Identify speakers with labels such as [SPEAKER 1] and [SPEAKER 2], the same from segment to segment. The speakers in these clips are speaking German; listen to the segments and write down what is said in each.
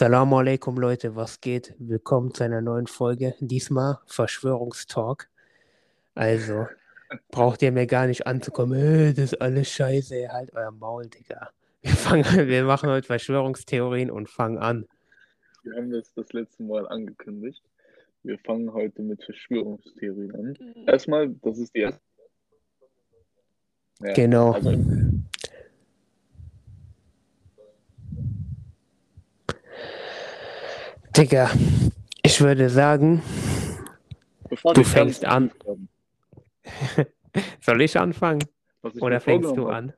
[SPEAKER 1] Assalamu alaikum Leute, was geht? Willkommen zu einer neuen Folge. Diesmal Verschwörungstalk. Also, braucht ihr mir gar nicht anzukommen, äh, das ist alles scheiße, halt euer Maul, Digga. Wir, fangen, wir machen heute Verschwörungstheorien und fangen an.
[SPEAKER 2] Wir haben das das letzte Mal angekündigt. Wir fangen heute mit Verschwörungstheorien an. Erstmal, das ist die erste. Ja,
[SPEAKER 1] Genau.
[SPEAKER 2] Also,
[SPEAKER 1] Digga, ich würde sagen,
[SPEAKER 2] bevor
[SPEAKER 1] Du fängst an. soll ich anfangen?
[SPEAKER 2] ich
[SPEAKER 1] Oder fängst du an?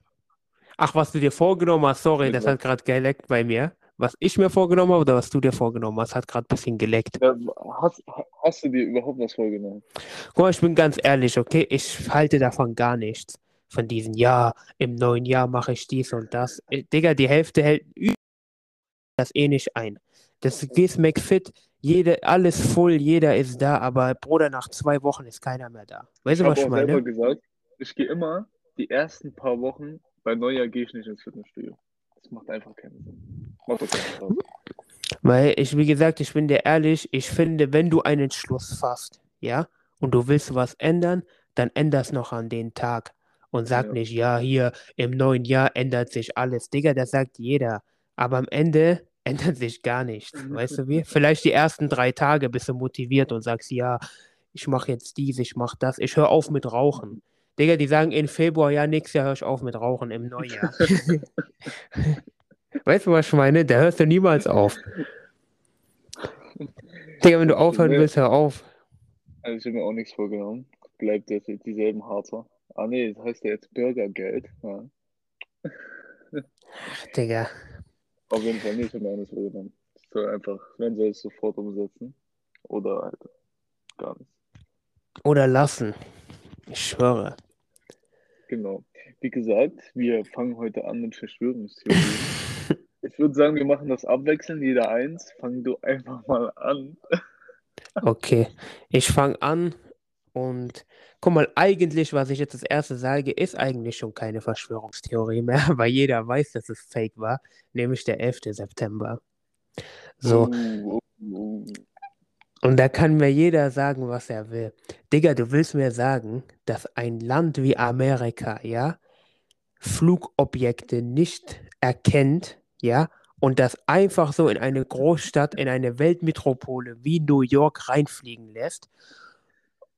[SPEAKER 1] Ach, was du dir vorgenommen hast, sorry, das hat gerade geleckt bei mir. Was ich mir vorgenommen habe oder was du dir vorgenommen hast, hat gerade ein bisschen geleckt.
[SPEAKER 2] Ja, hast, hast du dir überhaupt was vorgenommen?
[SPEAKER 1] Guck mal, ich bin ganz ehrlich, okay? Ich halte davon gar nichts. Von diesen, ja, im neuen Jahr mache ich dies und das. Äh, Digga, die Hälfte hält das eh nicht ein. Das gehst McFit, jede, alles voll, jeder ist da, aber Bruder, nach zwei Wochen ist keiner mehr da. Weißt
[SPEAKER 2] Ich
[SPEAKER 1] du, was ich
[SPEAKER 2] auch selber
[SPEAKER 1] meine?
[SPEAKER 2] gesagt, ich gehe immer die ersten paar Wochen, bei Neujahr gehe ich nicht ins Fitnessstudio. Das macht einfach keinen Sinn. Macht doch keinen Spaß.
[SPEAKER 1] Weil ich, wie gesagt, ich bin dir ehrlich, ich finde, wenn du einen Entschluss fasst, ja, und du willst was ändern, dann änder's noch an den Tag. Und sag
[SPEAKER 2] Ja.
[SPEAKER 1] nicht, ja, hier im neuen Jahr ändert sich alles. Digga, das sagt jeder. Aber am Ende ändert sich gar nichts. Weißt du wie? Vielleicht die ersten drei Tage bist du motiviert und sagst, ja, ich mache jetzt dies, ich mache das, ich höre auf mit Rauchen. Digga, die sagen in Februar, ja, nächstes Jahr höre ich auf mit Rauchen im Neujahr. weißt du, was ich meine? Da hörst du niemals auf. Digga, wenn du aufhören
[SPEAKER 2] Nee.
[SPEAKER 1] willst, hör auf.
[SPEAKER 2] Also ich habe mir auch nichts vorgenommen. Bleibt jetzt dieselben Harzer. Ah nee, das heißt ja jetzt Bürgergeld. Ja.
[SPEAKER 1] Digga.
[SPEAKER 2] Auf jeden Fall nicht, nichts vorgenommen. Ich soll einfach, wenn soll es sofort umsetzen. Oder halt gar nicht.
[SPEAKER 1] Oder lassen. Ich schwöre.
[SPEAKER 2] Genau. Wie gesagt, wir fangen heute an mit Verschwörungstheorien. Ich würde sagen, wir machen das abwechselnd, jeder eins. Fang du einfach mal an.
[SPEAKER 1] Okay. Ich fange an und guck mal, eigentlich, was ich jetzt als erstes sage, ist eigentlich schon keine Verschwörungstheorie mehr, weil jeder weiß, dass es fake war, nämlich der 11. September. So.
[SPEAKER 2] Uh, uh, uh.
[SPEAKER 1] Und da kann mir jeder sagen, was er will. Digga, du willst mir sagen, dass ein Land wie Amerika, ja, Flugobjekte nicht erkennt, ja, und das einfach so in eine Großstadt, in eine Weltmetropole wie New York reinfliegen lässt.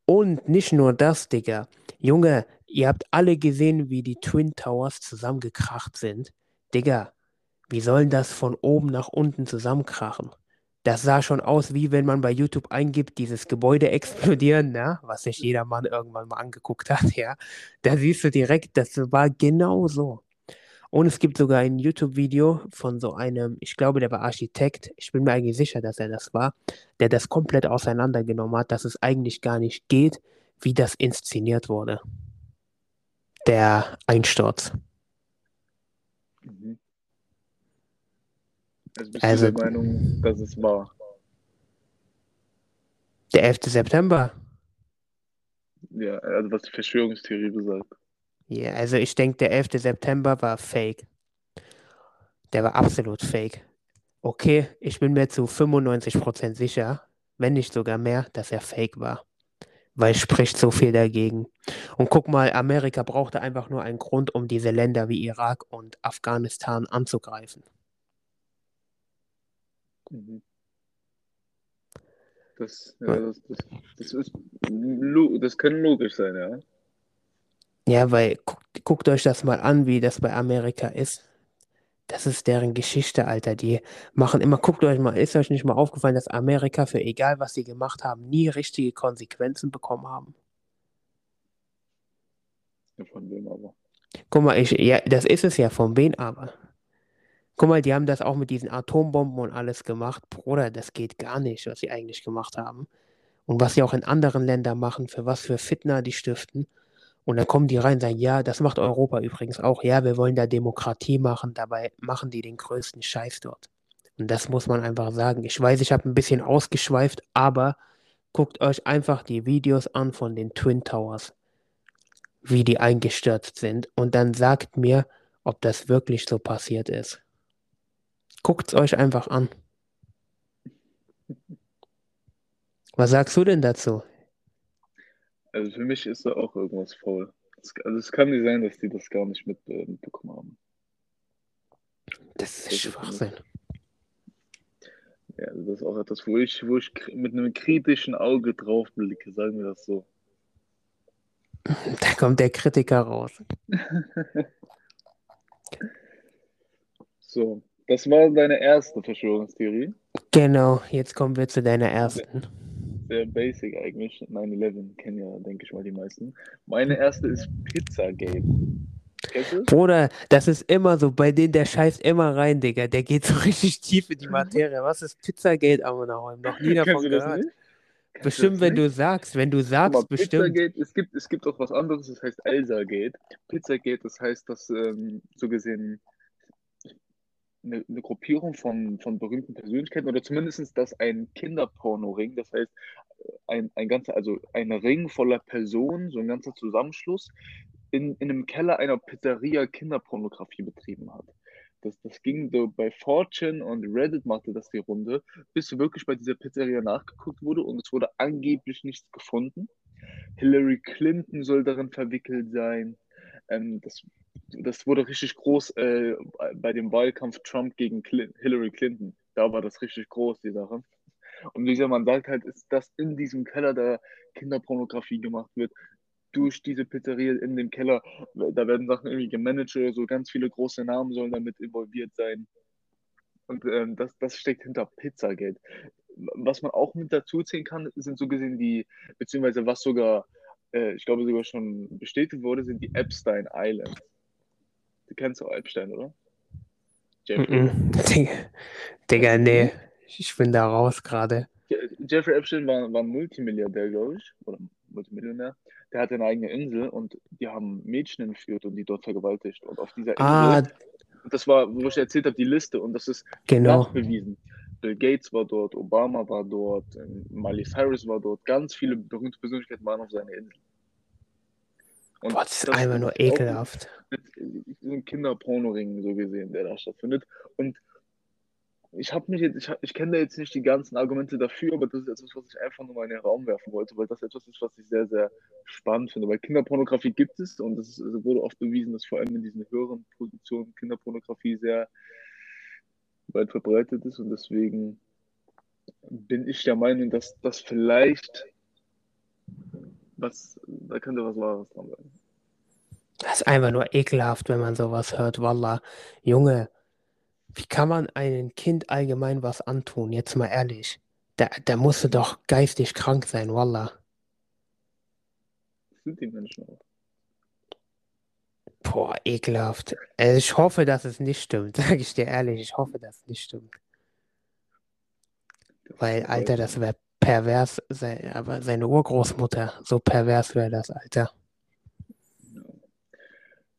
[SPEAKER 1] Und nicht nur das, Digga. Junge, ihr habt alle gesehen, wie die Twin Towers zusammengekracht sind. Digga, wie soll das von oben nach unten zusammenkrachen? Das sah schon aus, wie wenn man bei YouTube eingibt, dieses Gebäude explodieren, ne? was sich jeder Mann irgendwann mal angeguckt hat, ja. Da siehst du direkt, das war genau so. Und es gibt sogar ein YouTube-Video von so einem, ich glaube, der war Architekt, ich bin mir eigentlich sicher, dass er das war, der das komplett auseinandergenommen hat, dass es eigentlich gar nicht geht, wie das inszeniert wurde. Der Einsturz.
[SPEAKER 2] Mhm. Also bist
[SPEAKER 1] Also-
[SPEAKER 2] du der Meinung, dass es war?
[SPEAKER 1] Der 11. September.
[SPEAKER 2] Ja, also was die Verschwörungstheorie besagt.
[SPEAKER 1] Ja, also ich denke, der 11. September war fake. Der war absolut fake. Okay, ich bin mir zu 95% sicher, wenn nicht sogar mehr, dass er fake war. Weil spricht so viel dagegen. Und guck mal, Amerika brauchte einfach nur einen Grund, um diese Länder wie Irak und Afghanistan anzugreifen.
[SPEAKER 2] Mhm. Das,
[SPEAKER 1] Ja.
[SPEAKER 2] das, das, das, ist, das kann logisch sein, ja.
[SPEAKER 1] Ja, weil guckt, guckt euch das mal an, wie das bei Amerika ist. Das ist deren Geschichte, Alter. Die machen immer, guckt euch mal, ist euch nicht mal aufgefallen, dass Amerika für egal, was sie gemacht haben, nie richtige Konsequenzen bekommen haben?
[SPEAKER 2] Ja, Von wem aber?
[SPEAKER 1] Guck mal, ich, ja, das ist es ja, von wen aber? Guck mal, die haben das auch mit diesen Atombomben und alles gemacht. Bruder, das geht gar nicht, was sie eigentlich gemacht haben. Und was sie auch in anderen Ländern machen, für was für Fitna die stiften. Und dann kommen die rein und sagen, ja, das macht Europa übrigens auch. Ja, wir wollen da Demokratie machen, dabei machen die den größten Scheiß dort. Und das muss man einfach sagen. Ich weiß, ich habe ein bisschen ausgeschweift, aber guckt euch einfach die Videos an von den Twin Towers, wie die eingestürzt sind. Und dann sagt mir, ob das wirklich so passiert ist. Guckt es euch einfach an. Was sagst du denn dazu?
[SPEAKER 2] Also für mich ist da auch irgendwas faul. Es, also es kann nicht sein, dass die das gar nicht mit, äh, mitbekommen haben.
[SPEAKER 1] Das ist
[SPEAKER 2] Das
[SPEAKER 1] Schwachsinn.
[SPEAKER 2] Ja, also das ist auch etwas, wo ich, wo ich mit einem kritischen Auge drauf blicke, sagen wir das so.
[SPEAKER 1] Da kommt der Kritiker raus.
[SPEAKER 2] So, das war deine erste Verschwörungstheorie.
[SPEAKER 1] Genau, jetzt kommen wir zu deiner ersten.
[SPEAKER 2] Sehr basic eigentlich. 9-11 kennen ja, denke ich mal, die meisten. Meine erste ist Pizzagate.
[SPEAKER 1] Bruder, das ist immer so, bei denen der scheißt immer rein, Digga. Der geht so richtig tief in die Materie. Was ist Pizzagate, Ammonahol? Noch nie davon gehört. Bestimmt, wenn du sagst, wenn du sagst,
[SPEAKER 2] mal,
[SPEAKER 1] bestimmt.
[SPEAKER 2] Pizzagate, es gibt, es gibt auch was anderes, das heißt Elsagate. Pizzagate, das heißt, dass ähm, so gesehen eine, eine Gruppierung von, von berühmten Persönlichkeiten oder zumindest dass ein Kinderporno-Ring, das heißt ein, ein ganzer, also ein Ring voller Personen, so ein ganzer Zusammenschluss, in, in einem Keller einer Pizzeria Kinderpornografie betrieben hat. Das, das ging so bei Fortune und Reddit machte das die Runde, bis wirklich bei dieser Pizzeria nachgeguckt wurde und es wurde angeblich nichts gefunden. Hillary Clinton soll darin verwickelt sein. Ähm, das, das wurde richtig groß äh, bei dem Wahlkampf Trump gegen Clin Hillary Clinton. Da war das richtig groß, die Sache. Und wie gesagt, man sagt halt, ist, dass in diesem Keller da Kinderpornografie gemacht wird. Durch diese Pizzeria in dem Keller, da werden Sachen irgendwie gemanagt oder so, ganz viele große Namen sollen damit involviert sein. Und ähm, das, das steckt hinter Pizzagate. Was man auch mit dazu zählen kann, sind so gesehen die, beziehungsweise was sogar, äh, ich glaube sogar schon bestätigt wurde, sind die Epstein Islands. Du kennst auch Epstein, oder? Jeffrey,
[SPEAKER 1] Mhm. Digga, Digga, nee. Ich bin da raus gerade.
[SPEAKER 2] Jeffrey Epstein war, war ein Multimilliardär, glaube ich, oder Multimillionär. Der hatte eine eigene Insel und die haben Mädchen entführt und die dort vergewaltigt. Und auf dieser Insel,
[SPEAKER 1] Ah,
[SPEAKER 2] das war, wo ich erzählt habe, die Liste und das ist
[SPEAKER 1] genau.
[SPEAKER 2] nachbewiesen. Bill Gates war dort, Obama war dort, ähm, Miley Cyrus war dort, ganz viele berühmte Persönlichkeiten waren auf seiner Insel. Und
[SPEAKER 1] Boah, das ist einfach nur ekelhaft.
[SPEAKER 2] so einem Kinderpornoring so gesehen, der da stattfindet. Und ich habe mich jetzt, ich, hab- ich kenne da jetzt nicht die ganzen Argumente dafür, aber das ist etwas, was ich einfach nur mal in den Raum werfen wollte, weil das etwas ist, was ich sehr, sehr spannend finde. Weil Kinderpornografie gibt es und es wurde oft bewiesen, dass vor allem in diesen höheren Positionen Kinderpornografie sehr weit verbreitet ist und deswegen bin ich der Meinung, dass das vielleicht was, da könnte was Wahres dran sein.
[SPEAKER 1] Das ist einfach nur ekelhaft, wenn man sowas hört. Wallah, Junge, wie kann man einem Kind allgemein was antun? Jetzt mal ehrlich. Da, da musst du doch geistig krank sein, Wallah.
[SPEAKER 2] Das sind die Menschen auch.
[SPEAKER 1] Boah, ekelhaft. Also ich hoffe, dass es nicht stimmt, sage ich dir ehrlich. Ich hoffe, dass es nicht stimmt. Weil, Alter, das wäre pervers. Aber seine Urgroßmutter, so pervers wäre das, Alter.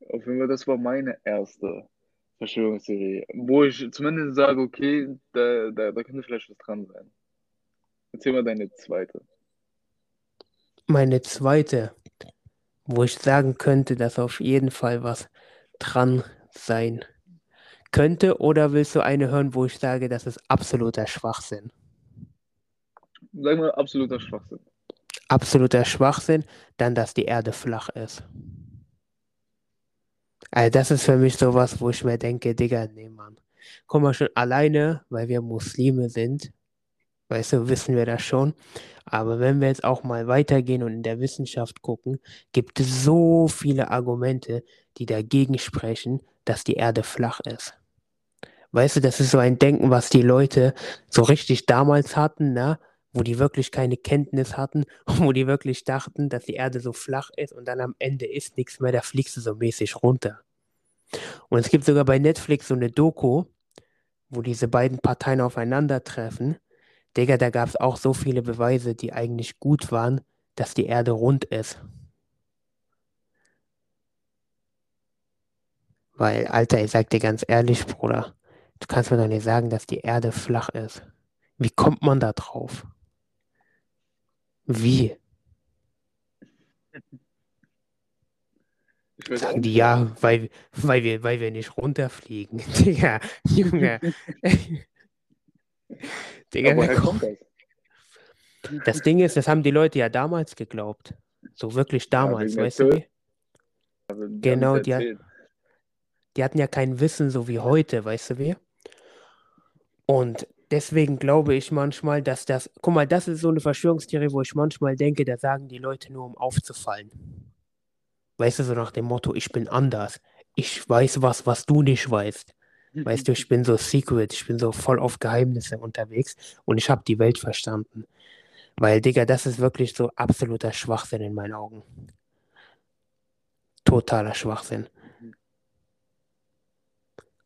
[SPEAKER 2] Auf jeden Fall, das war meine erste Verschwörungstheorie, wo ich zumindest sage, okay, da, da, da könnte vielleicht was dran sein. Erzähl mal deine zweite.
[SPEAKER 1] Meine zweite, wo ich sagen könnte, dass auf jeden Fall was dran sein könnte. Oder willst du eine hören, wo ich sage, das ist absoluter Schwachsinn?
[SPEAKER 2] Sag mal, absoluter Schwachsinn.
[SPEAKER 1] Absoluter Schwachsinn, dann, dass die Erde flach ist. Also das ist für mich sowas, wo ich mir denke, Digga, nee, Mann. Guck mal, schon alleine, weil wir Muslime sind, weißt du, wissen wir das schon. Aber wenn wir jetzt auch mal weitergehen und in der Wissenschaft gucken, gibt es so viele Argumente, die dagegen sprechen, dass die Erde flach ist. Weißt du, das ist so ein Denken, was die Leute so richtig damals hatten, ne? Wo die wirklich keine Kenntnis hatten wo die wirklich dachten, dass die Erde so flach ist und dann am Ende ist nichts mehr, da fliegst du so mäßig runter. Und es gibt sogar bei Netflix so eine Doku, wo diese beiden Parteien aufeinandertreffen. Digga, da gab es auch so viele Beweise, die eigentlich gut waren, dass die Erde rund ist. Weil, Alter, ich sag dir ganz ehrlich, Bruder, du kannst mir doch nicht sagen, dass die Erde flach ist. Wie kommt man da drauf? Wie? Sagen die ja, weil, weil, wir, weil wir nicht runterfliegen. Digga, Junge. Digga,
[SPEAKER 2] Aber woher kommt das?
[SPEAKER 1] Das Ding ist, das haben die Leute ja damals geglaubt. So wirklich damals,
[SPEAKER 2] der
[SPEAKER 1] weißt du wie?
[SPEAKER 2] Also,
[SPEAKER 1] Genau, die hat-. Die hatten ja kein Wissen so wie heute, weißt du wie? Und deswegen glaube ich manchmal, dass das, guck mal, das ist so eine Verschwörungstheorie, wo ich manchmal denke, da sagen die Leute nur, um aufzufallen. Weißt du, so nach dem Motto, ich bin anders. Ich weiß was, was du nicht weißt. Weißt du, ich bin so secret, ich bin so voll auf Geheimnisse unterwegs und ich habe die Welt verstanden. Weil, Digga, das ist wirklich so absoluter Schwachsinn in meinen Augen. Totaler Schwachsinn.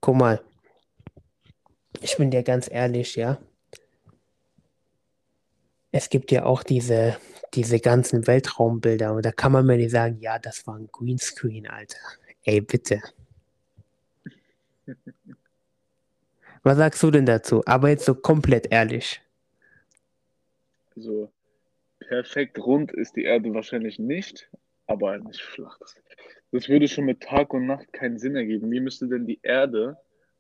[SPEAKER 1] Guck mal, ich bin dir ganz ehrlich, ja. Es gibt ja auch diese, diese ganzen Weltraumbilder und da kann man mir nicht sagen, ja, das war ein Greenscreen, Alter. Ey, bitte. Was sagst du denn dazu? Aber jetzt so komplett ehrlich.
[SPEAKER 2] Also, perfekt rund ist die Erde wahrscheinlich nicht, aber nicht flach. Das, das würde schon mit Tag und Nacht keinen Sinn ergeben. Wie müsste denn die Erde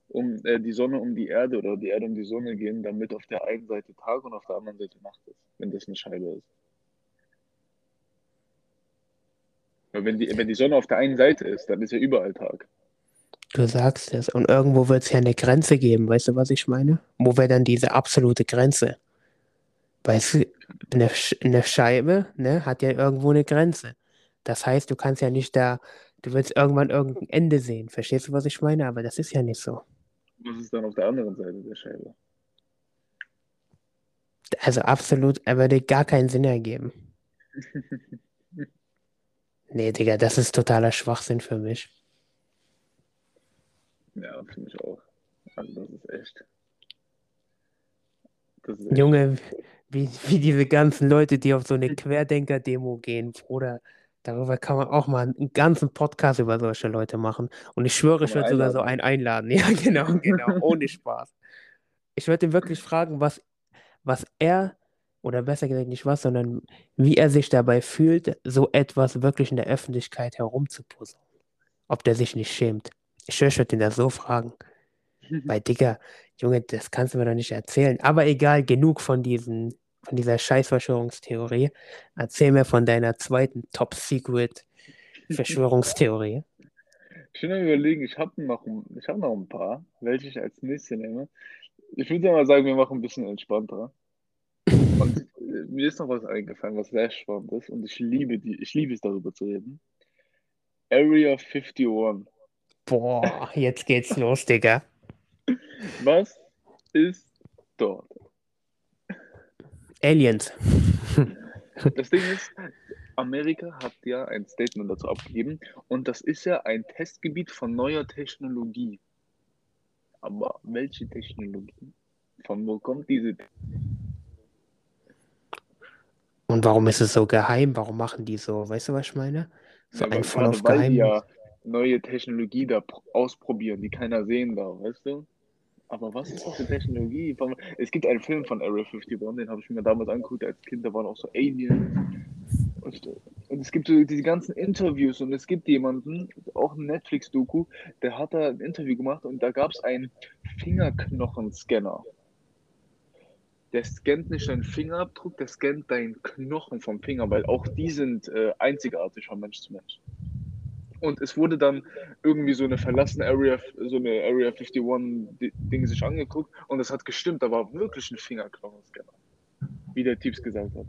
[SPEAKER 2] um äh, die Sonne um die Erde oder die Erde um die Sonne gehen, damit auf der einen Seite Tag und auf der anderen Seite Nacht ist, wenn das eine Scheibe ist? Weil wenn die, wenn die Sonne auf der einen Seite ist, dann ist ja überall Tag.
[SPEAKER 1] Du sagst es. Und irgendwo wird es ja eine Grenze geben, weißt du, was ich meine? Wo wäre dann diese absolute Grenze? Weißt du, eine, eine Scheibe ne, hat ja irgendwo eine Grenze. Das heißt, du kannst ja nicht da, du willst irgendwann irgendein Ende sehen. Verstehst du, was ich meine? Aber das ist ja nicht so.
[SPEAKER 2] Was ist dann auf der anderen Seite der Scheibe?
[SPEAKER 1] Also absolut, er würde gar keinen Sinn ergeben. Nee, Digga, das ist totaler Schwachsinn für mich.
[SPEAKER 2] Ja, für mich auch. Also das ist echt. Das ist echt.
[SPEAKER 1] Junge, wie, wie diese ganzen Leute, die auf so eine Querdenker-Demo gehen, Bruder, darüber kann man auch mal einen ganzen Podcast über solche Leute machen. Und ich schwöre, ich würde sogar so einen einladen. Ja, genau, genau, ohne Spaß. Ich würde ihn wirklich fragen, was, was er, oder besser gesagt nicht was, sondern wie er sich dabei fühlt, so etwas wirklich in der Öffentlichkeit herumzupuzzlen. Ob der sich nicht schämt. Ich würde ihn das so fragen. Weil, Digga, Junge, das kannst du mir doch nicht erzählen. Aber egal, genug von diesen, von dieser Scheißverschwörungstheorie. Erzähl mir von deiner zweiten Top-Secret-Verschwörungstheorie.
[SPEAKER 2] Ich bin am überlegen, ich habe noch, ich hab noch ein paar, welche ich als nächste nehme. Ich würde mal sagen, wir machen ein bisschen entspannter. Und äh, mir ist noch was eingefallen, was sehr spannend ist. Und ich liebe die, ich liebe es darüber zu reden. Area 51.
[SPEAKER 1] Boah, jetzt geht's los, Digga.
[SPEAKER 2] Was ist dort?
[SPEAKER 1] Aliens.
[SPEAKER 2] Das Ding ist, Amerika hat ja ein Statement dazu abgegeben und das ist ja ein Testgebiet von neuer Technologie. Aber welche Technologie? Von wo kommt diese?
[SPEAKER 1] Und warum ist es so geheim? Warum machen die so? Weißt du, was ich meine? So
[SPEAKER 2] Ja,
[SPEAKER 1] ein voll auf Geheimnis.
[SPEAKER 2] ja neue Technologie da pr- ausprobieren, die keiner sehen darf, weißt du? Aber was ist das für Technologie? Es gibt einen Film von Area 51, den habe ich mir damals angeguckt als Kind, da waren auch so Aliens. Und, und es gibt so diese ganzen Interviews und es gibt jemanden, auch ein Netflix-Doku, der hat da ein Interview gemacht und da gab es einen Fingerknochenscanner. Der scannt nicht deinen Fingerabdruck, der scannt deinen Knochen vom Finger, weil auch die sind äh, einzigartig von Mensch zu Mensch. Und es wurde dann irgendwie so eine verlassene Area, so eine Area 51-Ding sich angeguckt und es hat gestimmt, da war wirklich ein Fingerknochenscanner. Wie der Typs gesagt hat.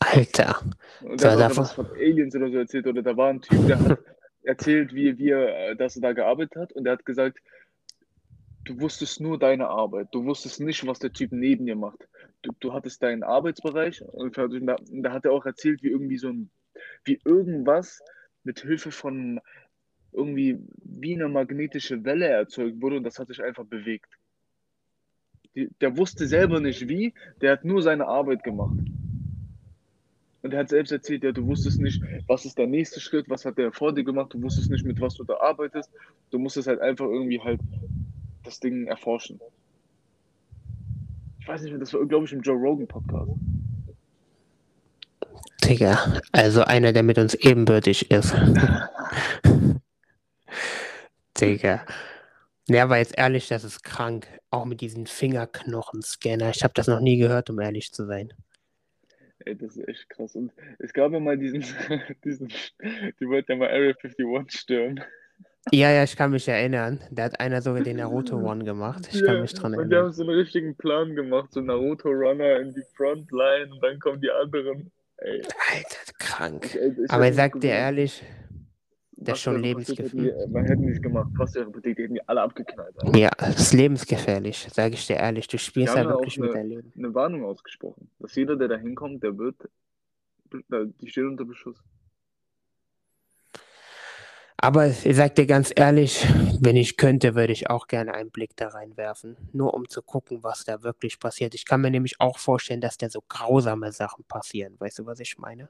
[SPEAKER 1] Alter.
[SPEAKER 2] Und dann hat was von Aliens oder so erzählt. Oder da war ein Typ, der hat erzählt, wie, wie er, äh, dass er da gearbeitet hat. Und er hat gesagt, du wusstest nur deine Arbeit. Du wusstest nicht, was der Typ neben dir macht. Du, du hattest deinen Arbeitsbereich. Und da, und da hat er auch erzählt, wie irgendwie so ein, wie irgendwas mit Hilfe von irgendwie wie eine magnetische Welle erzeugt wurde und das hat sich einfach bewegt. Die, der wusste selber nicht wie, der hat nur seine Arbeit gemacht. Und er hat selbst erzählt, ja, du wusstest nicht, was ist der nächste Schritt, was hat der vor dir gemacht, du wusstest nicht, mit was du da arbeitest. Du musstest halt einfach irgendwie halt das Ding erforschen. Ich weiß nicht mehr, das war, glaube ich, im Joe Rogan Podcast.
[SPEAKER 1] Digga. Also einer, der mit uns ebenbürtig ist. Digga. Ja, aber jetzt ehrlich, das ist krank. Auch mit diesen Fingerknochenscanner. Ich habe das noch nie gehört, um ehrlich zu sein.
[SPEAKER 2] Ey, das ist echt krass. Und es gab ja mal diesen, diesen, die wollten ja mal Area 51 stürmen.
[SPEAKER 1] Ja, ja, ich kann mich erinnern. Da hat einer sogar den Naruto One gemacht. Ich kann
[SPEAKER 2] Ja,
[SPEAKER 1] mich dran
[SPEAKER 2] und die
[SPEAKER 1] erinnern.
[SPEAKER 2] haben so einen richtigen Plan gemacht, so Naruto Runner in die Frontline und dann kommen die anderen.
[SPEAKER 1] Alter, krank.
[SPEAKER 2] ich, ich
[SPEAKER 1] Aber ich sag dir ehrlich, das ist schon
[SPEAKER 2] die,
[SPEAKER 1] lebensgefährlich.
[SPEAKER 2] man hätte nicht gemacht. Was der Republik, die hätten die alle abgeknallt. Alter.
[SPEAKER 1] Ja, das ist lebensgefährlich, sage ich dir ehrlich. Du spielst da
[SPEAKER 2] ja
[SPEAKER 1] wirklich mit
[SPEAKER 2] eine,
[SPEAKER 1] deinem Leben.
[SPEAKER 2] eine Warnung ausgesprochen, dass jeder, der da hinkommt, der wird, die steht unter Beschuss.
[SPEAKER 1] Aber ich sag dir ganz ehrlich, wenn ich könnte, würde ich auch gerne einen Blick da reinwerfen. Nur um zu gucken, was da wirklich passiert. Ich kann mir nämlich auch vorstellen, dass da so grausame Sachen passieren. Weißt du, was ich meine?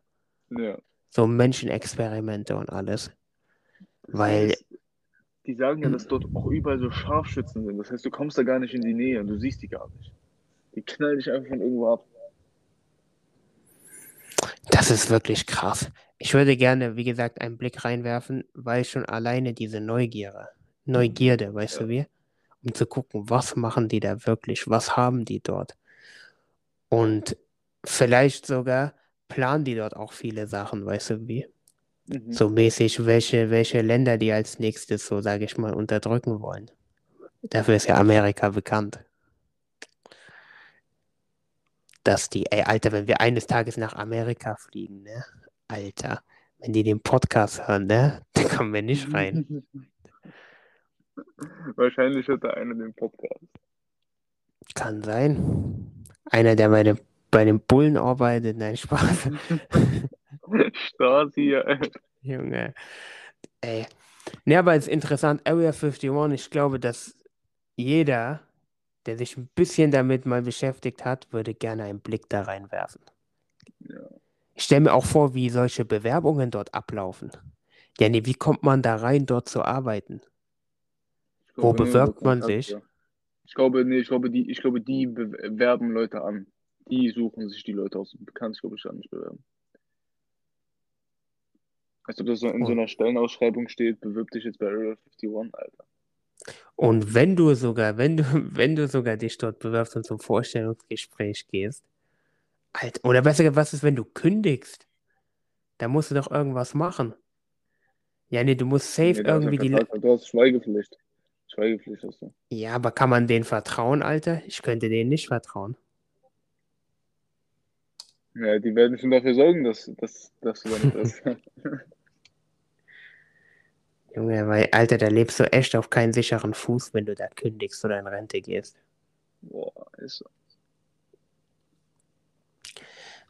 [SPEAKER 2] Ja.
[SPEAKER 1] So Menschenexperimente und alles. Weil,
[SPEAKER 2] die sagen ja, dass dort auch überall so Scharfschützen sind. Das heißt, du kommst da gar nicht in die Nähe und du siehst die gar nicht. Die knallen dich einfach von irgendwo ab.
[SPEAKER 1] das ist wirklich krass. Ich würde gerne, wie gesagt, einen Blick reinwerfen, weil schon alleine diese Neugierde, Neugierde, weißt
[SPEAKER 2] Ja.
[SPEAKER 1] du wie? Um zu gucken, was machen die da wirklich? Was haben die dort? Und vielleicht sogar planen die dort auch viele Sachen, weißt du wie?
[SPEAKER 2] Mhm.
[SPEAKER 1] So mäßig, welche, welche Länder die als nächstes so, sage ich mal, unterdrücken wollen. Dafür ist ja Amerika bekannt. Dass die, ey, Alter, wenn wir eines Tages nach Amerika fliegen, ne? Alter, wenn die den Podcast hören, ne? Da kommen wir nicht rein.
[SPEAKER 2] Wahrscheinlich hört da einer den Podcast.
[SPEAKER 1] Kann sein. Einer, der bei dem, bei den Bullen arbeitet, nein, Spaß.
[SPEAKER 2] Stasi, Alter.
[SPEAKER 1] Junge. Ey. Ne, aber es ist interessant, Area 51, ich glaube, dass jeder, der sich ein bisschen damit mal beschäftigt hat, würde gerne einen Blick da reinwerfen.
[SPEAKER 2] Ja.
[SPEAKER 1] Ich stelle mir auch vor, wie solche Bewerbungen dort ablaufen. Ja, nee, wie kommt man da rein, dort zu arbeiten? Wo bewirbt man sich?
[SPEAKER 2] Ich glaube, nee, ich glaube, die, ich glaube, die bewerben Leute an. Die suchen sich die Leute aus. Du kannst, glaube ich, gar nicht bewerben. Als ob das so in so einer Stellenausschreibung steht, bewirb dich jetzt bei Area 51, Alter.
[SPEAKER 1] und wenn du sogar, wenn du, wenn du sogar dich dort bewirbst und zum Vorstellungsgespräch gehst, Alter, oder besser gesagt, was ist, wenn du kündigst? Da musst du doch irgendwas machen. Ja, nee, du musst safe
[SPEAKER 2] Nee,
[SPEAKER 1] irgendwie die. Le-
[SPEAKER 2] Vertrag, du hast Schweigepflicht. Schweigepflicht hast du.
[SPEAKER 1] Ja, aber kann man denen vertrauen, Alter? Ich könnte denen nicht vertrauen.
[SPEAKER 2] Ja, die werden schon dafür sorgen, dass, dass, dass du damit bist.
[SPEAKER 1] Junge, weil, Alter, da lebst du echt auf keinen sicheren Fuß, wenn du da kündigst oder in Rente gehst.
[SPEAKER 2] Boah, ist so.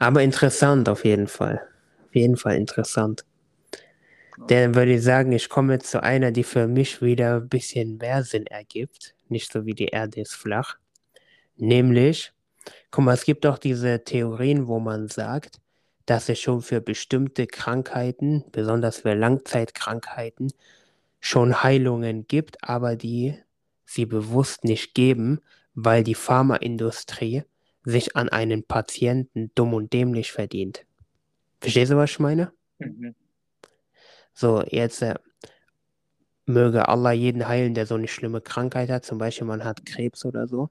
[SPEAKER 1] Aber interessant auf jeden Fall. Auf jeden Fall interessant. Dann würde ich sagen, ich komme zu einer, die für mich wieder ein bisschen mehr Sinn ergibt. Nicht so wie die Erde ist flach. Nämlich, guck mal, es gibt auch diese Theorien, wo man sagt, dass es schon für bestimmte Krankheiten, besonders für Langzeitkrankheiten, schon Heilungen gibt, aber die sie bewusst nicht geben, weil die Pharmaindustrie sich an einen Patienten dumm und dämlich verdient. Verstehst du, was ich meine?
[SPEAKER 2] Mhm.
[SPEAKER 1] So, jetzt äh, möge Allah jeden heilen, der so eine schlimme Krankheit hat. Zum Beispiel, man hat Krebs oder so.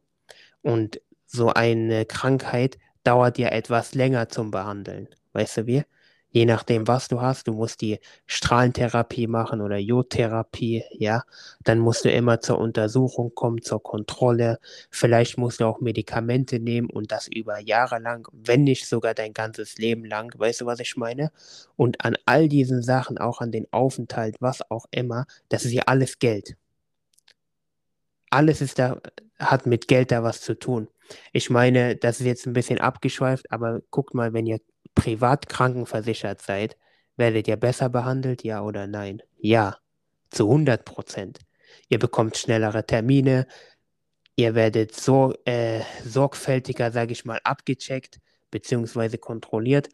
[SPEAKER 1] Und so eine Krankheit dauert ja etwas länger zum Behandeln. Weißt du wie? Je nachdem, was du hast, du musst die Strahlentherapie machen oder Jodtherapie, ja. Dann musst du immer zur Untersuchung kommen, zur Kontrolle. Vielleicht musst du auch Medikamente nehmen und das über Jahre lang, wenn nicht sogar dein ganzes Leben lang. Weißt du, was ich meine? Und an all diesen Sachen, auch an den Aufenthalt, was auch immer, das ist ja alles Geld. Alles ist da, hat mit Geld da was zu tun. Ich meine, das ist jetzt ein bisschen abgeschweift, aber guckt mal, wenn ihr privat krankenversichert seid, werdet ihr besser behandelt, ja oder nein? Ja, zu 100 Prozent. Ihr bekommt schnellere Termine, ihr werdet so äh, sorgfältiger, sage ich mal, abgecheckt beziehungsweise kontrolliert.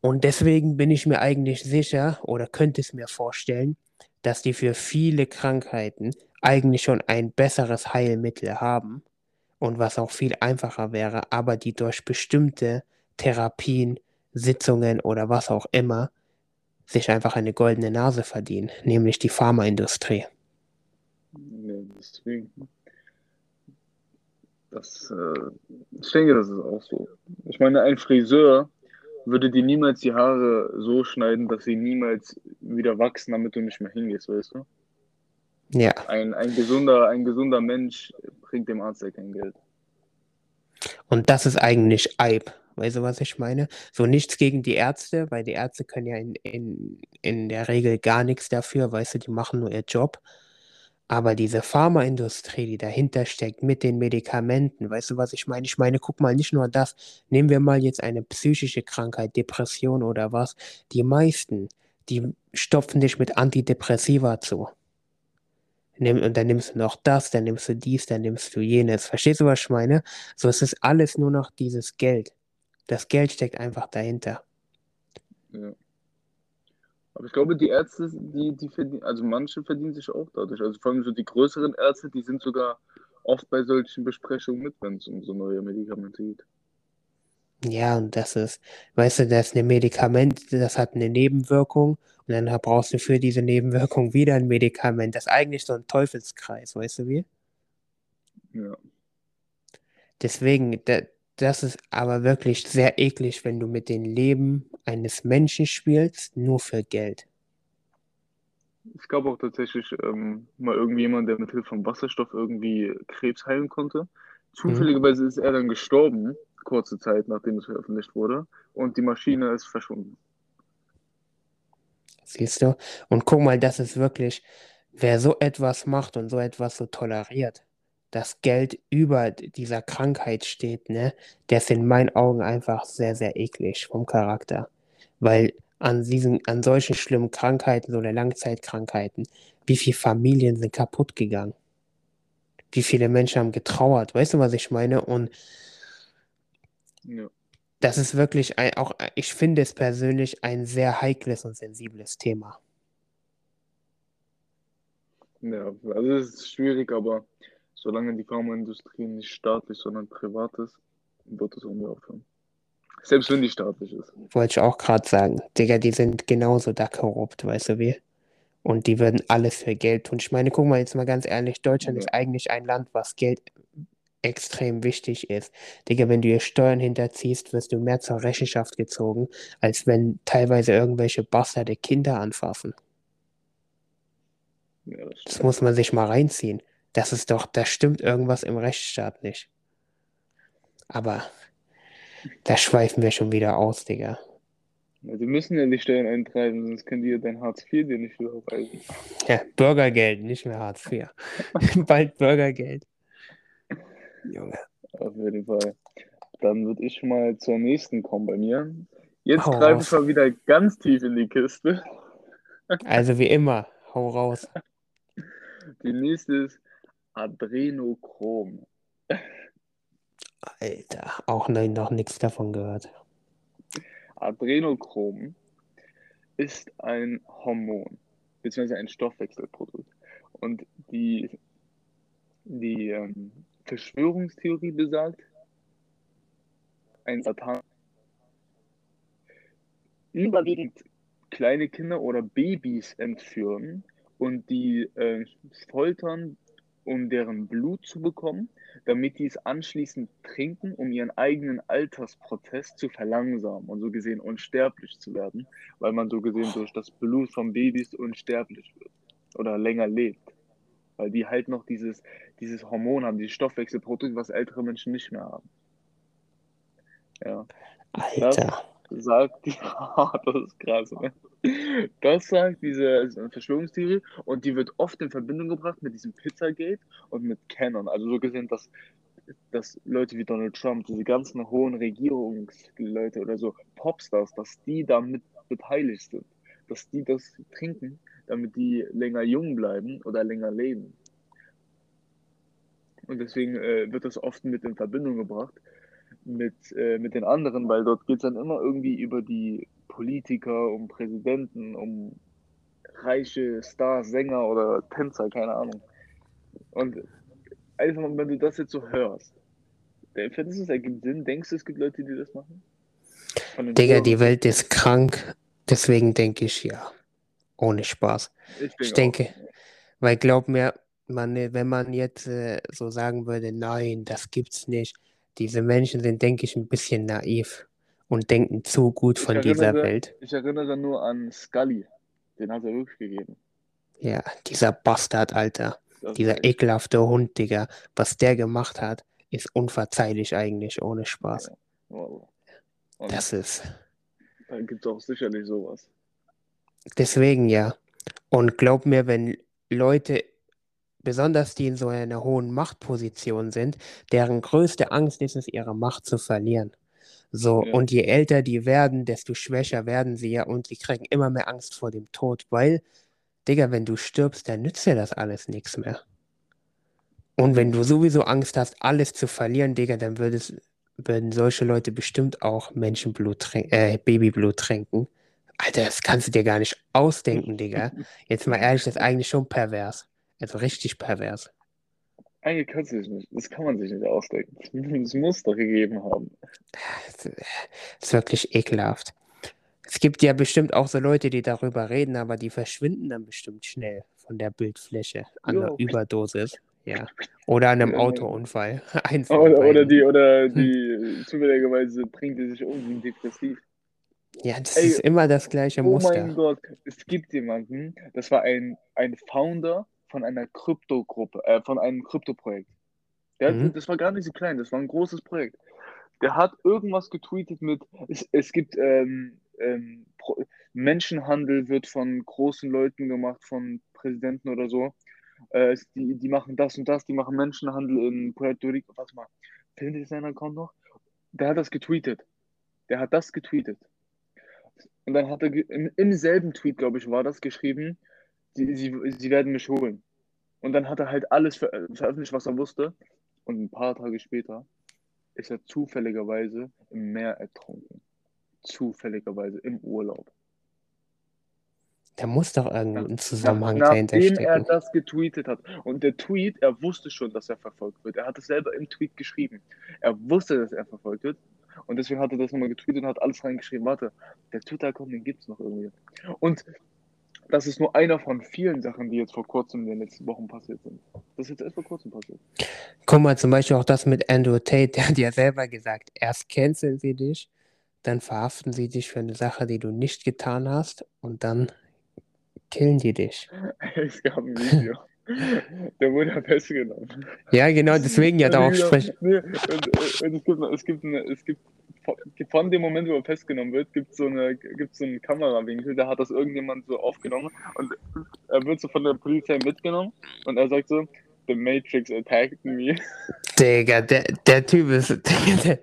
[SPEAKER 1] Und deswegen bin ich mir eigentlich sicher oder könnte es mir vorstellen, dass die für viele Krankheiten eigentlich schon ein besseres Heilmittel haben und was auch viel einfacher wäre, aber die durch bestimmte Therapien, Sitzungen oder was auch immer sich einfach eine goldene Nase verdienen, nämlich die Pharmaindustrie.
[SPEAKER 2] Nee, deswegen. Das, äh, ich denke, das ist auch so. Ich meine, ein Friseur würde dir niemals die Haare so schneiden, dass sie niemals wieder wachsen, damit du nicht mehr hingehst, weißt du?
[SPEAKER 1] Ja.
[SPEAKER 2] Ein, ein, gesunder, ein gesunder Mensch bringt dem Arzt ja kein Geld.
[SPEAKER 1] Und das ist eigentlich Eib. Weißt du, was ich meine? So nichts gegen die Ärzte, weil die Ärzte können ja in, in, in der Regel gar nichts dafür, weißt du, die machen nur ihr Job. Aber diese Pharmaindustrie, die dahinter steckt mit den Medikamenten, weißt du, was ich meine? Ich meine, guck mal, nicht nur das. Nehmen wir mal jetzt eine psychische Krankheit, Depression oder was. Die meisten, die stopfen dich mit Antidepressiva zu. Und dann nimmst du noch das, dann nimmst du dies, dann nimmst du jenes. Verstehst du, was ich meine? So, es ist alles nur noch dieses Geld. Das Geld steckt einfach dahinter.
[SPEAKER 2] Ja. Aber ich glaube, die Ärzte, die, die verdienen, also manche verdienen sich auch dadurch. Also vor allem so die größeren Ärzte, die sind sogar oft bei solchen Besprechungen mit, wenn es um so neue Medikamente geht.
[SPEAKER 1] Ja, und das ist, weißt du, das ist ein Medikament, das hat eine Nebenwirkung und dann brauchst du für diese Nebenwirkung wieder ein Medikament. Das ist eigentlich so ein Teufelskreis, weißt du wie?
[SPEAKER 2] Ja.
[SPEAKER 1] Deswegen, da, das ist aber wirklich sehr eklig, wenn du mit dem Leben eines Menschen spielst, nur für Geld.
[SPEAKER 2] Es gab auch tatsächlich ähm, mal irgendjemand, der mit Hilfe von Wasserstoff irgendwie Krebs heilen konnte. Zufälligerweise ist er dann gestorben, kurze Zeit nachdem es veröffentlicht wurde, und die Maschine ist verschwunden.
[SPEAKER 1] Siehst du? Und guck mal, das ist wirklich, wer so etwas macht und so etwas so toleriert, dass Geld über dieser Krankheit steht, ne, der ist in meinen Augen einfach sehr, sehr eklig vom Charakter. Weil an diesen, an solchen schlimmen Krankheiten oder Langzeitkrankheiten, wie viele Familien sind kaputt gegangen? Wie viele Menschen haben getrauert? Weißt du, was ich meine? Und
[SPEAKER 2] Ja.
[SPEAKER 1] das ist wirklich ein, auch, ich finde es persönlich ein sehr heikles und sensibles Thema.
[SPEAKER 2] Ja, also es ist schwierig, aber solange die Pharmaindustrie nicht staatlich, sondern privat ist, wird es irgendwie aufhören. Selbst wenn die staatlich ist.
[SPEAKER 1] Wollte ich auch gerade sagen. Digga, die sind genauso da korrupt, weißt du wie? Und die würden alles für Geld tun. Ich meine, guck mal jetzt mal ganz ehrlich, Deutschland
[SPEAKER 2] Ja.
[SPEAKER 1] ist eigentlich ein Land, was Geld extrem wichtig ist. Digga, wenn du hier Steuern hinterziehst, wirst du mehr zur Rechenschaft gezogen, als wenn teilweise irgendwelche Bastarde Kinder anfassen.
[SPEAKER 2] Ja, das
[SPEAKER 1] Das muss man sich mal reinziehen. Das ist doch, da stimmt irgendwas im Rechtsstaat nicht. Aber da schweifen wir schon wieder aus, Digga.
[SPEAKER 2] Ja, die müssen ja die Steuern eintreiben, sonst können die ja dein Hartz IV dir nicht überweisen.
[SPEAKER 1] Ja, Bürgergeld, nicht mehr Hartz IV. Bald Bürgergeld. Junge.
[SPEAKER 2] Auf jeden Fall. Dann würde ich mal zur nächsten kommen bei mir. Jetzt
[SPEAKER 1] Hau
[SPEAKER 2] greife ich mal wieder ganz tief in die Kiste.
[SPEAKER 1] Also wie immer, hau raus.
[SPEAKER 2] Die nächste ist Adrenochrom.
[SPEAKER 1] Alter, auch ne, noch nichts davon gehört.
[SPEAKER 2] Adrenochrom ist ein Hormon, beziehungsweise ein Stoffwechselprodukt. Und die, die ähm, Verschwörungstheorie besagt, ein Satan überwiegend kleine Kinder oder Babys entführen und die äh, foltern, um deren Blut zu bekommen, damit die es anschließend trinken, um ihren eigenen Altersprozess zu verlangsamen und so gesehen unsterblich zu werden, weil man so gesehen durch das Blut von Babys unsterblich wird oder länger lebt. Weil die halt noch dieses, dieses Hormon haben, dieses Stoffwechselprodukt, was ältere Menschen nicht mehr haben. Ja.
[SPEAKER 1] Alter.
[SPEAKER 2] Sagt, das ist krass, ne? Das sagt diese Verschwörungstheorie und die wird oft in Verbindung gebracht mit diesem Pizzagate und mit Canon. Also so gesehen, dass, dass Leute wie Donald Trump, diese ganzen hohen Regierungsleute oder so, Popstars, dass die damit beteiligt sind. Dass die das trinken, damit die länger jung bleiben oder länger leben. Und deswegen äh, wird das oft mit in Verbindung gebracht mit, äh, mit den anderen, weil dort geht es dann immer irgendwie über die Politiker, um Präsidenten, um reiche Stars, Sänger oder Tänzer, keine Ahnung. Und einfach, wenn du das jetzt so hörst, findest du es ergibt Sinn? Denkst du, es gibt Leute, die das machen?
[SPEAKER 1] Digga,
[SPEAKER 2] Firmen?
[SPEAKER 1] die Welt ist krank. Deswegen denke ich ja. Ohne Spaß.
[SPEAKER 2] Ich,
[SPEAKER 1] Ich
[SPEAKER 2] auch.
[SPEAKER 1] denke, weil glaub mir, man, äh, wenn man jetzt äh, so sagen würde, nein, das gibt's nicht. Diese Menschen sind, denke ich, ein bisschen naiv und denken zu gut von dieser
[SPEAKER 2] erinnere,
[SPEAKER 1] Welt.
[SPEAKER 2] ich erinnere nur an Scully. Den hat er wirklich gegeben.
[SPEAKER 1] Ja, dieser Bastard, Alter.
[SPEAKER 2] Das
[SPEAKER 1] Dieser ekelhafte Hund, Digga. Was der gemacht hat, ist unverzeihlich eigentlich, ohne Spaß.
[SPEAKER 2] wow. Und
[SPEAKER 1] Das ist.
[SPEAKER 2] da gibt es auch sicherlich sowas.
[SPEAKER 1] Deswegen ja. Und glaub mir, wenn Leute, besonders die in so einer hohen Machtposition sind, deren größte Angst ist es, ihre Macht zu verlieren. So,
[SPEAKER 2] Ja.
[SPEAKER 1] und je älter die werden, desto schwächer werden sie ja und sie kriegen immer mehr Angst vor dem Tod, weil, Digga, wenn du stirbst, dann nützt dir das alles nichts mehr. Und wenn du sowieso Angst hast, alles zu verlieren, Digga, dann würdest, würden solche Leute bestimmt auch Menschenblut tränken, äh, Babyblut tränken. Alter, das kannst du dir gar nicht ausdenken, Digga. Jetzt mal ehrlich, das ist eigentlich schon pervers. Also richtig pervers.
[SPEAKER 2] Eigentlich kannst du dich nicht. Das kann man sich nicht ausdenken. Es muss doch gegeben haben.
[SPEAKER 1] Das ist wirklich ekelhaft. Es gibt ja bestimmt auch so Leute, die darüber reden, aber die verschwinden dann bestimmt schnell von der Bildfläche an einer
[SPEAKER 2] Ja.
[SPEAKER 1] Überdosis. Ja. Oder an einem
[SPEAKER 2] Ja.
[SPEAKER 1] Autounfall.
[SPEAKER 2] Oder, oder die, oder die zufälligerweise bringt die sich um, sind depressiv.
[SPEAKER 1] Ja, das
[SPEAKER 2] Ey,
[SPEAKER 1] ist immer das gleiche
[SPEAKER 2] Oh mein
[SPEAKER 1] Muster.
[SPEAKER 2] Gott, es gibt jemanden, das war ein, ein Founder von einer Kryptogruppe, äh, von einem Kryptoprojekt.
[SPEAKER 1] Mhm.
[SPEAKER 2] Das war gar nicht so klein, das war ein großes Projekt. Der hat irgendwas getweetet mit, es, es gibt ähm, ähm, Menschenhandel wird von großen Leuten gemacht, von Präsidenten oder so. Äh, die, die machen das und das, die machen Menschenhandel in Puerto Rico. Warte mal, findet ihr seinen Account noch? Der hat das getweetet. Der hat das getweetet. Und dann hat er im, im selben Tweet, glaube ich, war das geschrieben, sie, sie, sie werden mich holen. Und dann hat er halt alles ver veröffentlicht, was er wusste. Und ein paar Tage später ist er zufälligerweise im Meer ertrunken. Zufälligerweise im Urlaub.
[SPEAKER 1] Da muss doch
[SPEAKER 2] Nach,
[SPEAKER 1] Zusammenhang dahinter
[SPEAKER 2] nachdem er
[SPEAKER 1] stecken.
[SPEAKER 2] das getweetet hat. Und der Tweet, er wusste schon, dass er verfolgt wird. Er hat es selber im Tweet geschrieben. Er wusste, dass er verfolgt wird. Und deswegen hat er das nochmal getweetet und hat alles reingeschrieben. Warte, der Twitter-Account, den gibt es noch irgendwie. Und das ist nur einer von vielen Sachen, die jetzt vor kurzem in den letzten Wochen passiert sind. Das ist jetzt erst vor kurzem passiert.
[SPEAKER 1] Guck mal, zum Beispiel auch das mit Andrew Tate, der hat ja selber gesagt, erst canceln sie dich, dann verhaften sie dich für eine Sache, die du nicht getan hast und dann killen die dich.
[SPEAKER 2] Es gab ein Video. Der wurde ja festgenommen.
[SPEAKER 1] Ja, genau, deswegen ja darauf sprechen.
[SPEAKER 2] Nee, und, und es gibt, es gibt, eine, es gibt von- dem Moment, wo er festgenommen wird, gibt so eine, so einen Kamerawinkel, da hat das irgendjemand so aufgenommen und er wird so von der Polizei mitgenommen und er sagt so, The Matrix attacked me.
[SPEAKER 1] Digga, der, der Typ ist, der,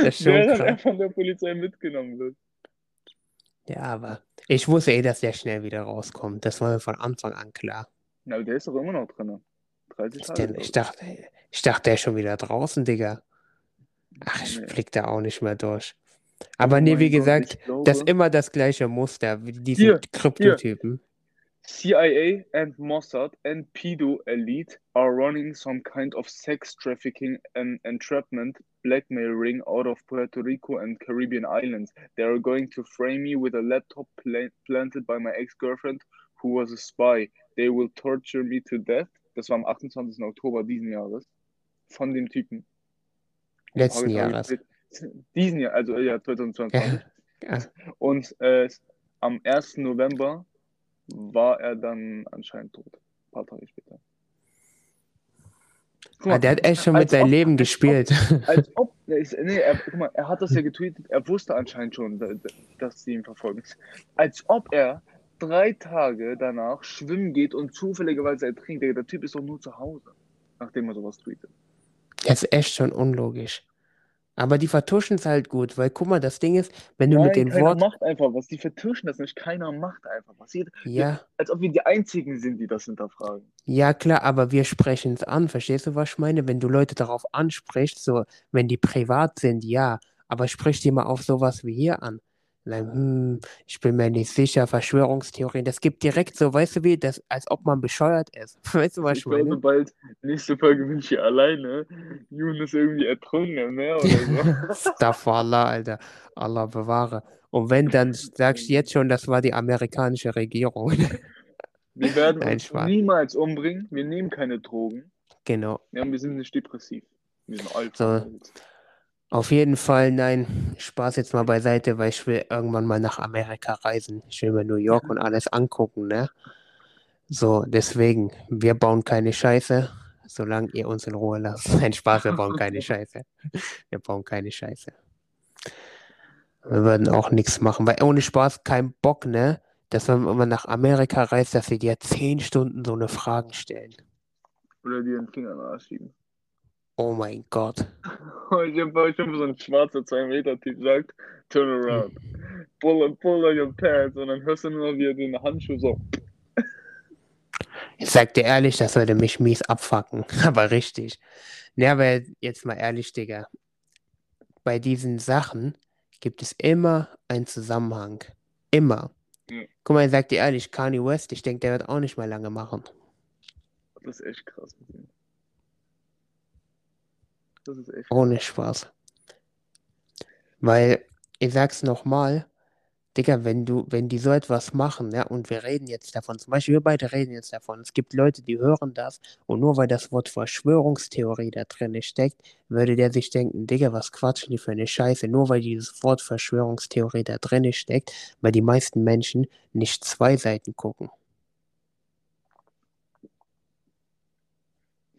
[SPEAKER 1] der ist schon
[SPEAKER 2] Während er
[SPEAKER 1] krass.
[SPEAKER 2] von der Polizei mitgenommen wird.
[SPEAKER 1] Ja, aber ich wusste eh, dass der schnell wieder rauskommt. Das war mir von Anfang an klar.
[SPEAKER 2] Na, der ist doch immer noch drin. 30
[SPEAKER 1] Ich,
[SPEAKER 2] Tage.
[SPEAKER 1] ich dachte, ich dachte, der ist schon wieder draußen, Digga. Ach, ich
[SPEAKER 2] Nee.
[SPEAKER 1] blick da auch nicht mehr durch. Aber
[SPEAKER 2] Oh
[SPEAKER 1] nee, wie
[SPEAKER 2] Gott,
[SPEAKER 1] gesagt,
[SPEAKER 2] glaube,
[SPEAKER 1] das ist immer das gleiche Muster, wie diese
[SPEAKER 2] Hier,
[SPEAKER 1] Kryptotypen.
[SPEAKER 2] CIA and Mossad and pedo elite are running some kind of sex trafficking and entrapment blackmail ring out of Puerto Rico and Caribbean islands. They are going to frame me with a laptop pla planted by my ex-girlfriend who was a spy. They will torture me to death. Das war am 28. Oktober diesen Jahres. Von dem Typen.
[SPEAKER 1] Letzten Jahres.
[SPEAKER 2] Diesen Jahr, also ja, 2022.
[SPEAKER 1] Ja.
[SPEAKER 2] Und äh, am 1. November war er dann anscheinend tot. Ein paar Tage später. Guck
[SPEAKER 1] Ah, der hat echt schon mit
[SPEAKER 2] als
[SPEAKER 1] seinem Leben
[SPEAKER 2] als
[SPEAKER 1] gespielt.
[SPEAKER 2] Ob, als ob, nee, ist- nee er, guck mal, er hat das ja getweetet, er wusste anscheinend schon, da- da- dass sie ihn verfolgen. Als ob er drei Tage danach schwimmen geht und zufälligerweise ertrinkt. Der, Typ ist doch nur zu Hause, nachdem er sowas tweetet.
[SPEAKER 1] Das ist echt schon unlogisch. Aber die vertuschen es halt gut, weil guck mal, das Ding ist, wenn du
[SPEAKER 2] Nein,
[SPEAKER 1] mit den
[SPEAKER 2] keiner
[SPEAKER 1] Worten.
[SPEAKER 2] macht einfach was. Die vertuschen das nicht. Keiner macht einfach was. Jeder,
[SPEAKER 1] Ja,
[SPEAKER 2] als ob wir die Einzigen sind, die das hinterfragen.
[SPEAKER 1] ja klar, aber wir sprechen es an. Verstehst du, was ich meine? Wenn du Leute darauf ansprichst, so, wenn die privat sind, ja, aber sprich die mal auf sowas wie hier an. Dann, hm, ich bin mir nicht sicher, Verschwörungstheorien, das gibt direkt so, weißt du wie, das, als ob man bescheuert ist. Weißt du, was
[SPEAKER 2] Ich
[SPEAKER 1] ich
[SPEAKER 2] glaube,
[SPEAKER 1] meine?
[SPEAKER 2] bald nächste Folge bin ich hier alleine. Jun ist irgendwie ertrunken im Meer oder so.
[SPEAKER 1] Stafallah, Alter. Allah bewahre. Und wenn, dann sagst du jetzt schon, das war die amerikanische Regierung.
[SPEAKER 2] Wir werden
[SPEAKER 1] Nein,
[SPEAKER 2] uns
[SPEAKER 1] Spaß.
[SPEAKER 2] niemals umbringen. Wir nehmen keine Drogen.
[SPEAKER 1] Genau.
[SPEAKER 2] Ja, und wir sind nicht depressiv. Wir sind alt.
[SPEAKER 1] So. Auf jeden Fall, nein, Spaß jetzt mal beiseite, weil ich will irgendwann mal nach Amerika reisen. Ich will mir New York und alles angucken, ne? So, deswegen, wir bauen keine Scheiße, solange ihr uns in Ruhe lasst. Nein, Spaß, wir bauen keine Scheiße. Wir bauen keine Scheiße. Wir würden auch nichts machen, weil ohne Spaß kein Bock, ne? Dass wenn man nach Amerika reist, dass sie dir zehn Stunden so eine Fragen stellen.
[SPEAKER 2] Oder dir den Finger in den Arsch schieben.
[SPEAKER 1] Oh mein Gott.
[SPEAKER 2] Ich habe ich hab so ein schwarzer 2-Meter-Typ sagt, turn around. Pull, pull on your pants. Und dann hörst du nur, wie er den Handschuh so.
[SPEAKER 1] Ich sag dir ehrlich, das würde mich mies abfacken. Aber richtig. Ne, aber jetzt mal ehrlich, Digga. Bei diesen Sachen gibt es immer einen Zusammenhang. Immer.
[SPEAKER 2] Ja.
[SPEAKER 1] Guck mal, ich sag dir ehrlich, Kanye West, ich denke, der wird auch nicht mehr lange machen.
[SPEAKER 2] Das ist echt krass mit ihm. Das ist echt
[SPEAKER 1] Ohne Spaß. Weil, ich sag's nochmal, Digga, wenn du, wenn die so etwas machen, ja, und wir reden jetzt davon, zum Beispiel wir beide reden jetzt davon, es gibt Leute, die hören das, und nur weil das Wort Verschwörungstheorie da drin steckt, würde der sich denken, Digga, was quatschen die für eine Scheiße, nur weil dieses Wort Verschwörungstheorie da drin steckt, weil die meisten Menschen nicht zwei Seiten gucken.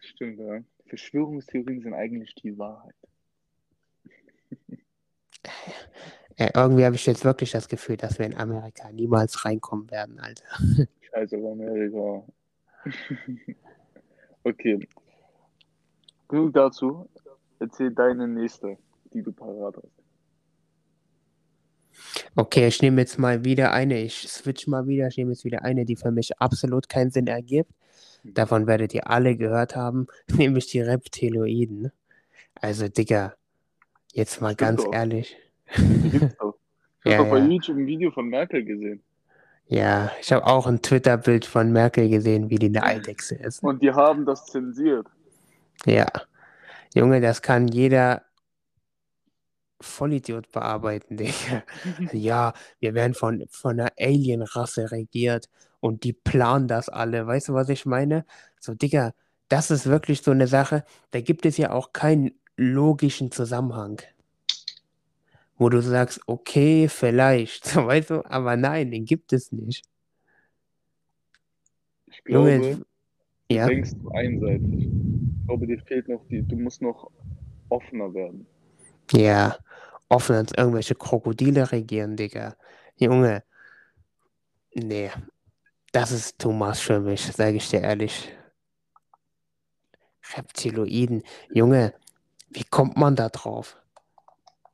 [SPEAKER 2] Stimmt, ja. Verschwörungstheorien sind eigentlich die Wahrheit.
[SPEAKER 1] Ja, irgendwie habe ich jetzt wirklich das Gefühl, dass wir in Amerika niemals reinkommen werden, Alter.
[SPEAKER 2] Scheiße Amerika. okay. Genug dazu. Erzähl deine nächste, die du parat hast.
[SPEAKER 1] Okay, ich nehme jetzt mal wieder eine, ich switch mal wieder, ich nehme jetzt wieder eine, die für mich absolut keinen Sinn ergibt. Davon werdet ihr alle gehört haben, nämlich die Reptiloiden. Also, Digga, jetzt mal ganz
[SPEAKER 2] doch.
[SPEAKER 1] ehrlich.
[SPEAKER 2] Gibt's. Ich
[SPEAKER 1] Ja,
[SPEAKER 2] habe doch bei
[SPEAKER 1] ja.
[SPEAKER 2] YouTube ein Video von Merkel gesehen.
[SPEAKER 1] Ja, ich habe auch ein Twitter-Bild von Merkel gesehen, wie die eine Eidechse ist.
[SPEAKER 2] Und die haben das zensiert.
[SPEAKER 1] Ja. Junge, das kann jeder Vollidiot bearbeiten, Digga. Ja, wir werden von, von einer Alien-Rasse regiert und die planen das alle. Weißt du, was ich meine? So, Digga, das ist wirklich so eine Sache, da gibt es ja auch keinen logischen Zusammenhang. Wo du sagst, okay, vielleicht, weißt du, aber nein, den gibt es nicht.
[SPEAKER 2] Ich glaube,
[SPEAKER 1] Junge,
[SPEAKER 2] du
[SPEAKER 1] ja,
[SPEAKER 2] denkst einseitig. Ich glaube, dir fehlt noch die, du musst noch offener werden.
[SPEAKER 1] ja, offen als irgendwelche Krokodile regieren, Digga. Junge, nee, das ist too much für mich, sage ich dir ehrlich. Reptiloiden. Junge, wie kommt man da drauf?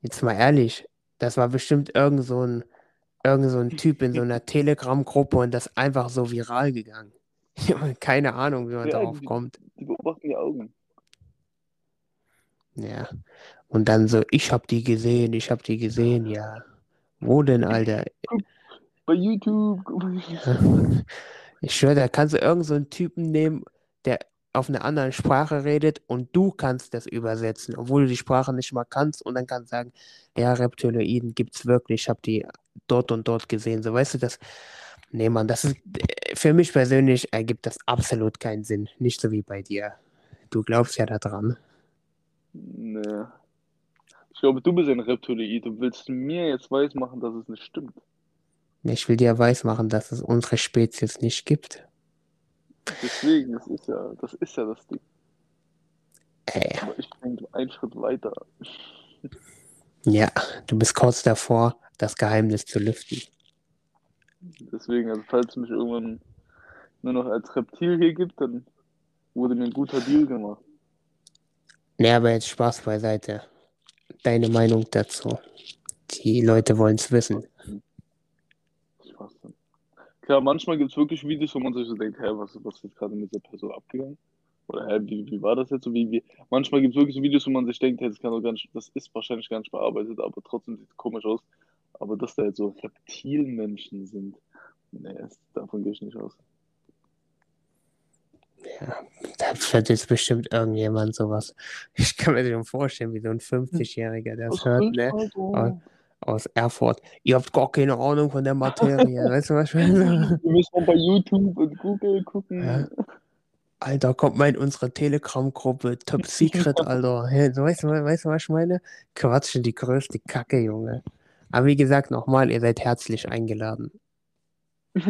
[SPEAKER 1] Jetzt mal ehrlich, das war bestimmt irgend so ein, irgend so ein Typ in so einer Telegram-Gruppe und das einfach so viral gegangen. Keine Ahnung, wie man
[SPEAKER 2] Ja,
[SPEAKER 1] darauf
[SPEAKER 2] die-
[SPEAKER 1] kommt.
[SPEAKER 2] Die beobachten die Augen.
[SPEAKER 1] Ja. Und dann so, ich hab die gesehen, ich hab die gesehen, ja. Wo denn, Alter?
[SPEAKER 2] Bei YouTube.
[SPEAKER 1] Ich schwöre, da kannst du irgend so einen Typen nehmen, der auf einer anderen Sprache redet und du kannst das übersetzen, obwohl du die Sprache nicht mal kannst und dann kannst du sagen, ja, Reptiloiden gibt's wirklich, ich habe die dort und dort gesehen. So, weißt du, das, nee, Mann, das ist, für mich persönlich ergibt das absolut keinen Sinn. Nicht so wie bei dir. Du glaubst ja daran.
[SPEAKER 2] Nee. Ich glaube, du bist ein Reptiloid. Du willst mir jetzt weismachen, dass es nicht stimmt.
[SPEAKER 1] Ich will dir weismachen, dass es unsere Spezies nicht gibt.
[SPEAKER 2] Deswegen, das ist ja, das ist ja das Ding.
[SPEAKER 1] Ey,
[SPEAKER 2] Aber ich denke einen Schritt weiter.
[SPEAKER 1] ja, du bist kurz davor, das Geheimnis zu lüften.
[SPEAKER 2] Deswegen, also falls es mich irgendwann nur noch als Reptil hier gibt, dann wurde mir ein guter Deal gemacht.
[SPEAKER 1] Nee, aber jetzt Spaß beiseite. Deine Meinung dazu. Die Leute wollen es wissen.
[SPEAKER 2] Klar, manchmal gibt es wirklich Videos, wo man sich so denkt, hä, was, was ist gerade mit der Person abgegangen? Oder hä, wie, wie war das jetzt? So, wie, wie, manchmal gibt es wirklich so Videos, wo man sich denkt, hey, das, kann doch gar nicht, das ist wahrscheinlich gar nicht bearbeitet, aber trotzdem sieht es komisch aus. Aber dass da jetzt so Reptilmenschen sind, nee, davon gehe ich nicht aus.
[SPEAKER 1] Da wird jetzt bestimmt irgendjemand sowas. Ich kann mir schon vorstellen, wie so ein 50-Jähriger das hört, ne?
[SPEAKER 2] Alter?
[SPEAKER 1] Und- aus Erfurt. Ihr habt gar keine Ahnung von der Materie. weißt du, was ich meine?
[SPEAKER 2] Wir müssen mal bei YouTube und Google gucken.
[SPEAKER 1] Ja. Alter, kommt mal in unsere Telegram-Gruppe. Top Secret, Alter. Hey, weißt, du, weißt du, was ich meine? Quatschen, die größte Kacke, Junge. Aber wie gesagt, nochmal, ihr seid herzlich eingeladen.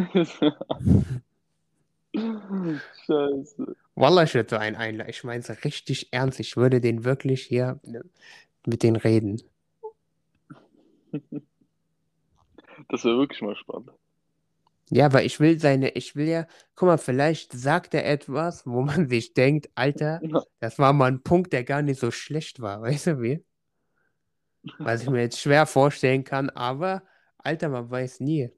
[SPEAKER 2] Scheiße.
[SPEAKER 1] Wallah, ich würde so einen einladen. Ich meine es richtig ernst. Ich würde den wirklich hier ne, mit denen reden.
[SPEAKER 2] Das wäre wirklich mal spannend.
[SPEAKER 1] Ja, weil ich will seine, ich will ja, guck mal, vielleicht sagt er etwas, wo man sich denkt, Alter,
[SPEAKER 2] Ja.
[SPEAKER 1] das war mal ein Punkt, der gar nicht so schlecht war, weißt du wie? Was ich mir jetzt schwer vorstellen kann, aber, Alter, man weiß nie.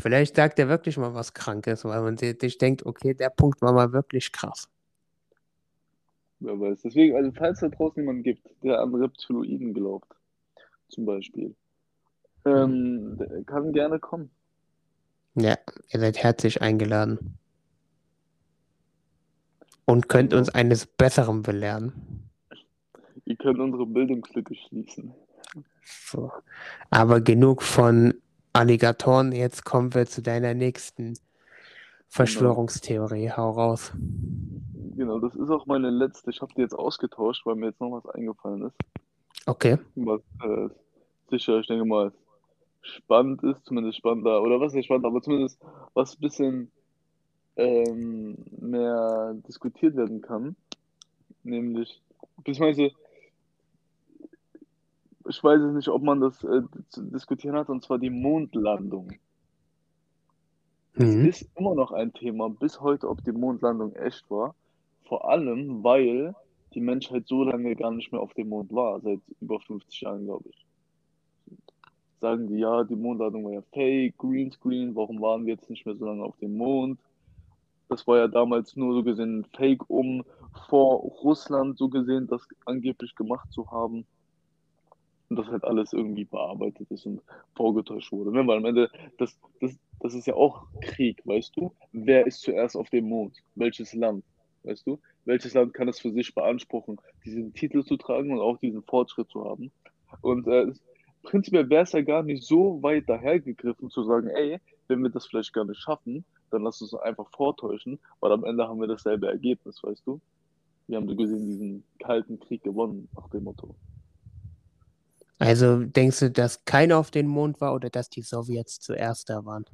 [SPEAKER 1] Vielleicht sagt er wirklich mal was Krankes, weil man si- sich denkt, okay, der Punkt war mal wirklich krass.
[SPEAKER 2] Wer weiß. Deswegen, also falls da draußen jemanden gibt, der an Reptiloiden glaubt, zum Beispiel, ähm, der kann gerne kommen.
[SPEAKER 1] Ja, ihr seid herzlich eingeladen. Und könnt
[SPEAKER 2] Genau.
[SPEAKER 1] uns eines Besseren belehren.
[SPEAKER 2] Ihr könnt unsere Bildungslücke schließen.
[SPEAKER 1] So. Aber genug von Alligatoren. Jetzt kommen wir zu deiner nächsten Verschwörungstheorie. Hau raus.
[SPEAKER 2] Genau, das ist auch meine letzte. Ich habe die jetzt ausgetauscht, weil mir jetzt noch was eingefallen ist.
[SPEAKER 1] Okay.
[SPEAKER 2] Was äh, sicher, ich denke mal, spannend ist, zumindest spannender, oder was ist spannend, aber zumindest was ein bisschen ähm, mehr diskutiert werden kann. Nämlich, beziehungsweise, ich weiß es nicht, ob man das äh, zu diskutieren hat, und zwar die Mondlandung. Es
[SPEAKER 1] Mhm.
[SPEAKER 2] ist immer noch ein Thema bis heute, ob die Mondlandung echt war. Vor allem, weil die Menschheit so lange gar nicht mehr auf dem Mond war, seit über 50 Jahren, glaube ich. Sagen die, ja, die Mondlandung war ja fake, Greenscreen, warum waren wir jetzt nicht mehr so lange auf dem Mond? Das war ja damals nur so gesehen fake, um vor Russland so gesehen das angeblich gemacht zu haben. Und das halt alles irgendwie bearbeitet ist und vorgetäuscht wurde. Ne? Weil am Ende, das, das, das ist ja auch Krieg, weißt du? Wer ist zuerst auf dem Mond? Welches Land? Weißt du? Welches Land kann es für sich beanspruchen, diesen Titel zu tragen und auch diesen Fortschritt zu haben? Und äh, prinzipiell wäre es ja gar nicht so weit dahergegriffen zu sagen, ey, wenn wir das vielleicht gar nicht schaffen, dann lass uns einfach vortäuschen, weil am Ende haben wir dasselbe Ergebnis, weißt du? Wir haben so gesehen diesen kalten Krieg gewonnen, nach dem Motto.
[SPEAKER 1] Also denkst du, dass keiner auf den Mond war oder dass die Sowjets zuerst da waren?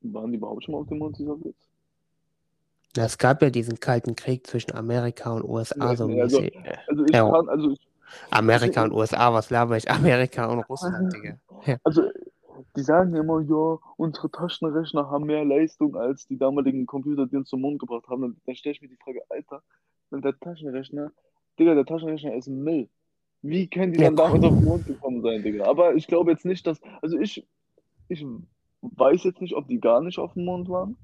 [SPEAKER 2] Waren die überhaupt schon mal auf dem Mond, die Sowjets?
[SPEAKER 1] Es gab ja diesen kalten Krieg zwischen Amerika und USA
[SPEAKER 2] Ja,
[SPEAKER 1] so
[SPEAKER 2] also-. Also ich
[SPEAKER 1] Ja.
[SPEAKER 2] kann, also ich,
[SPEAKER 1] Amerika und USA, was laber ich? Amerika und Russland, Digga.
[SPEAKER 2] Also, die sagen immer, ja, unsere Taschenrechner haben mehr Leistung als die damaligen Computer, die uns zum Mond gebracht haben. Dann, dann stelle ich mir die Frage, Alter, wenn der Taschenrechner, Digga, der Taschenrechner ist Müll. Wie können die
[SPEAKER 1] Ja,
[SPEAKER 2] dann damals auf den Mond gekommen sein, Digga? Aber ich glaube jetzt nicht, dass, also ich, ich weiß jetzt nicht, ob die gar nicht auf dem Mond waren.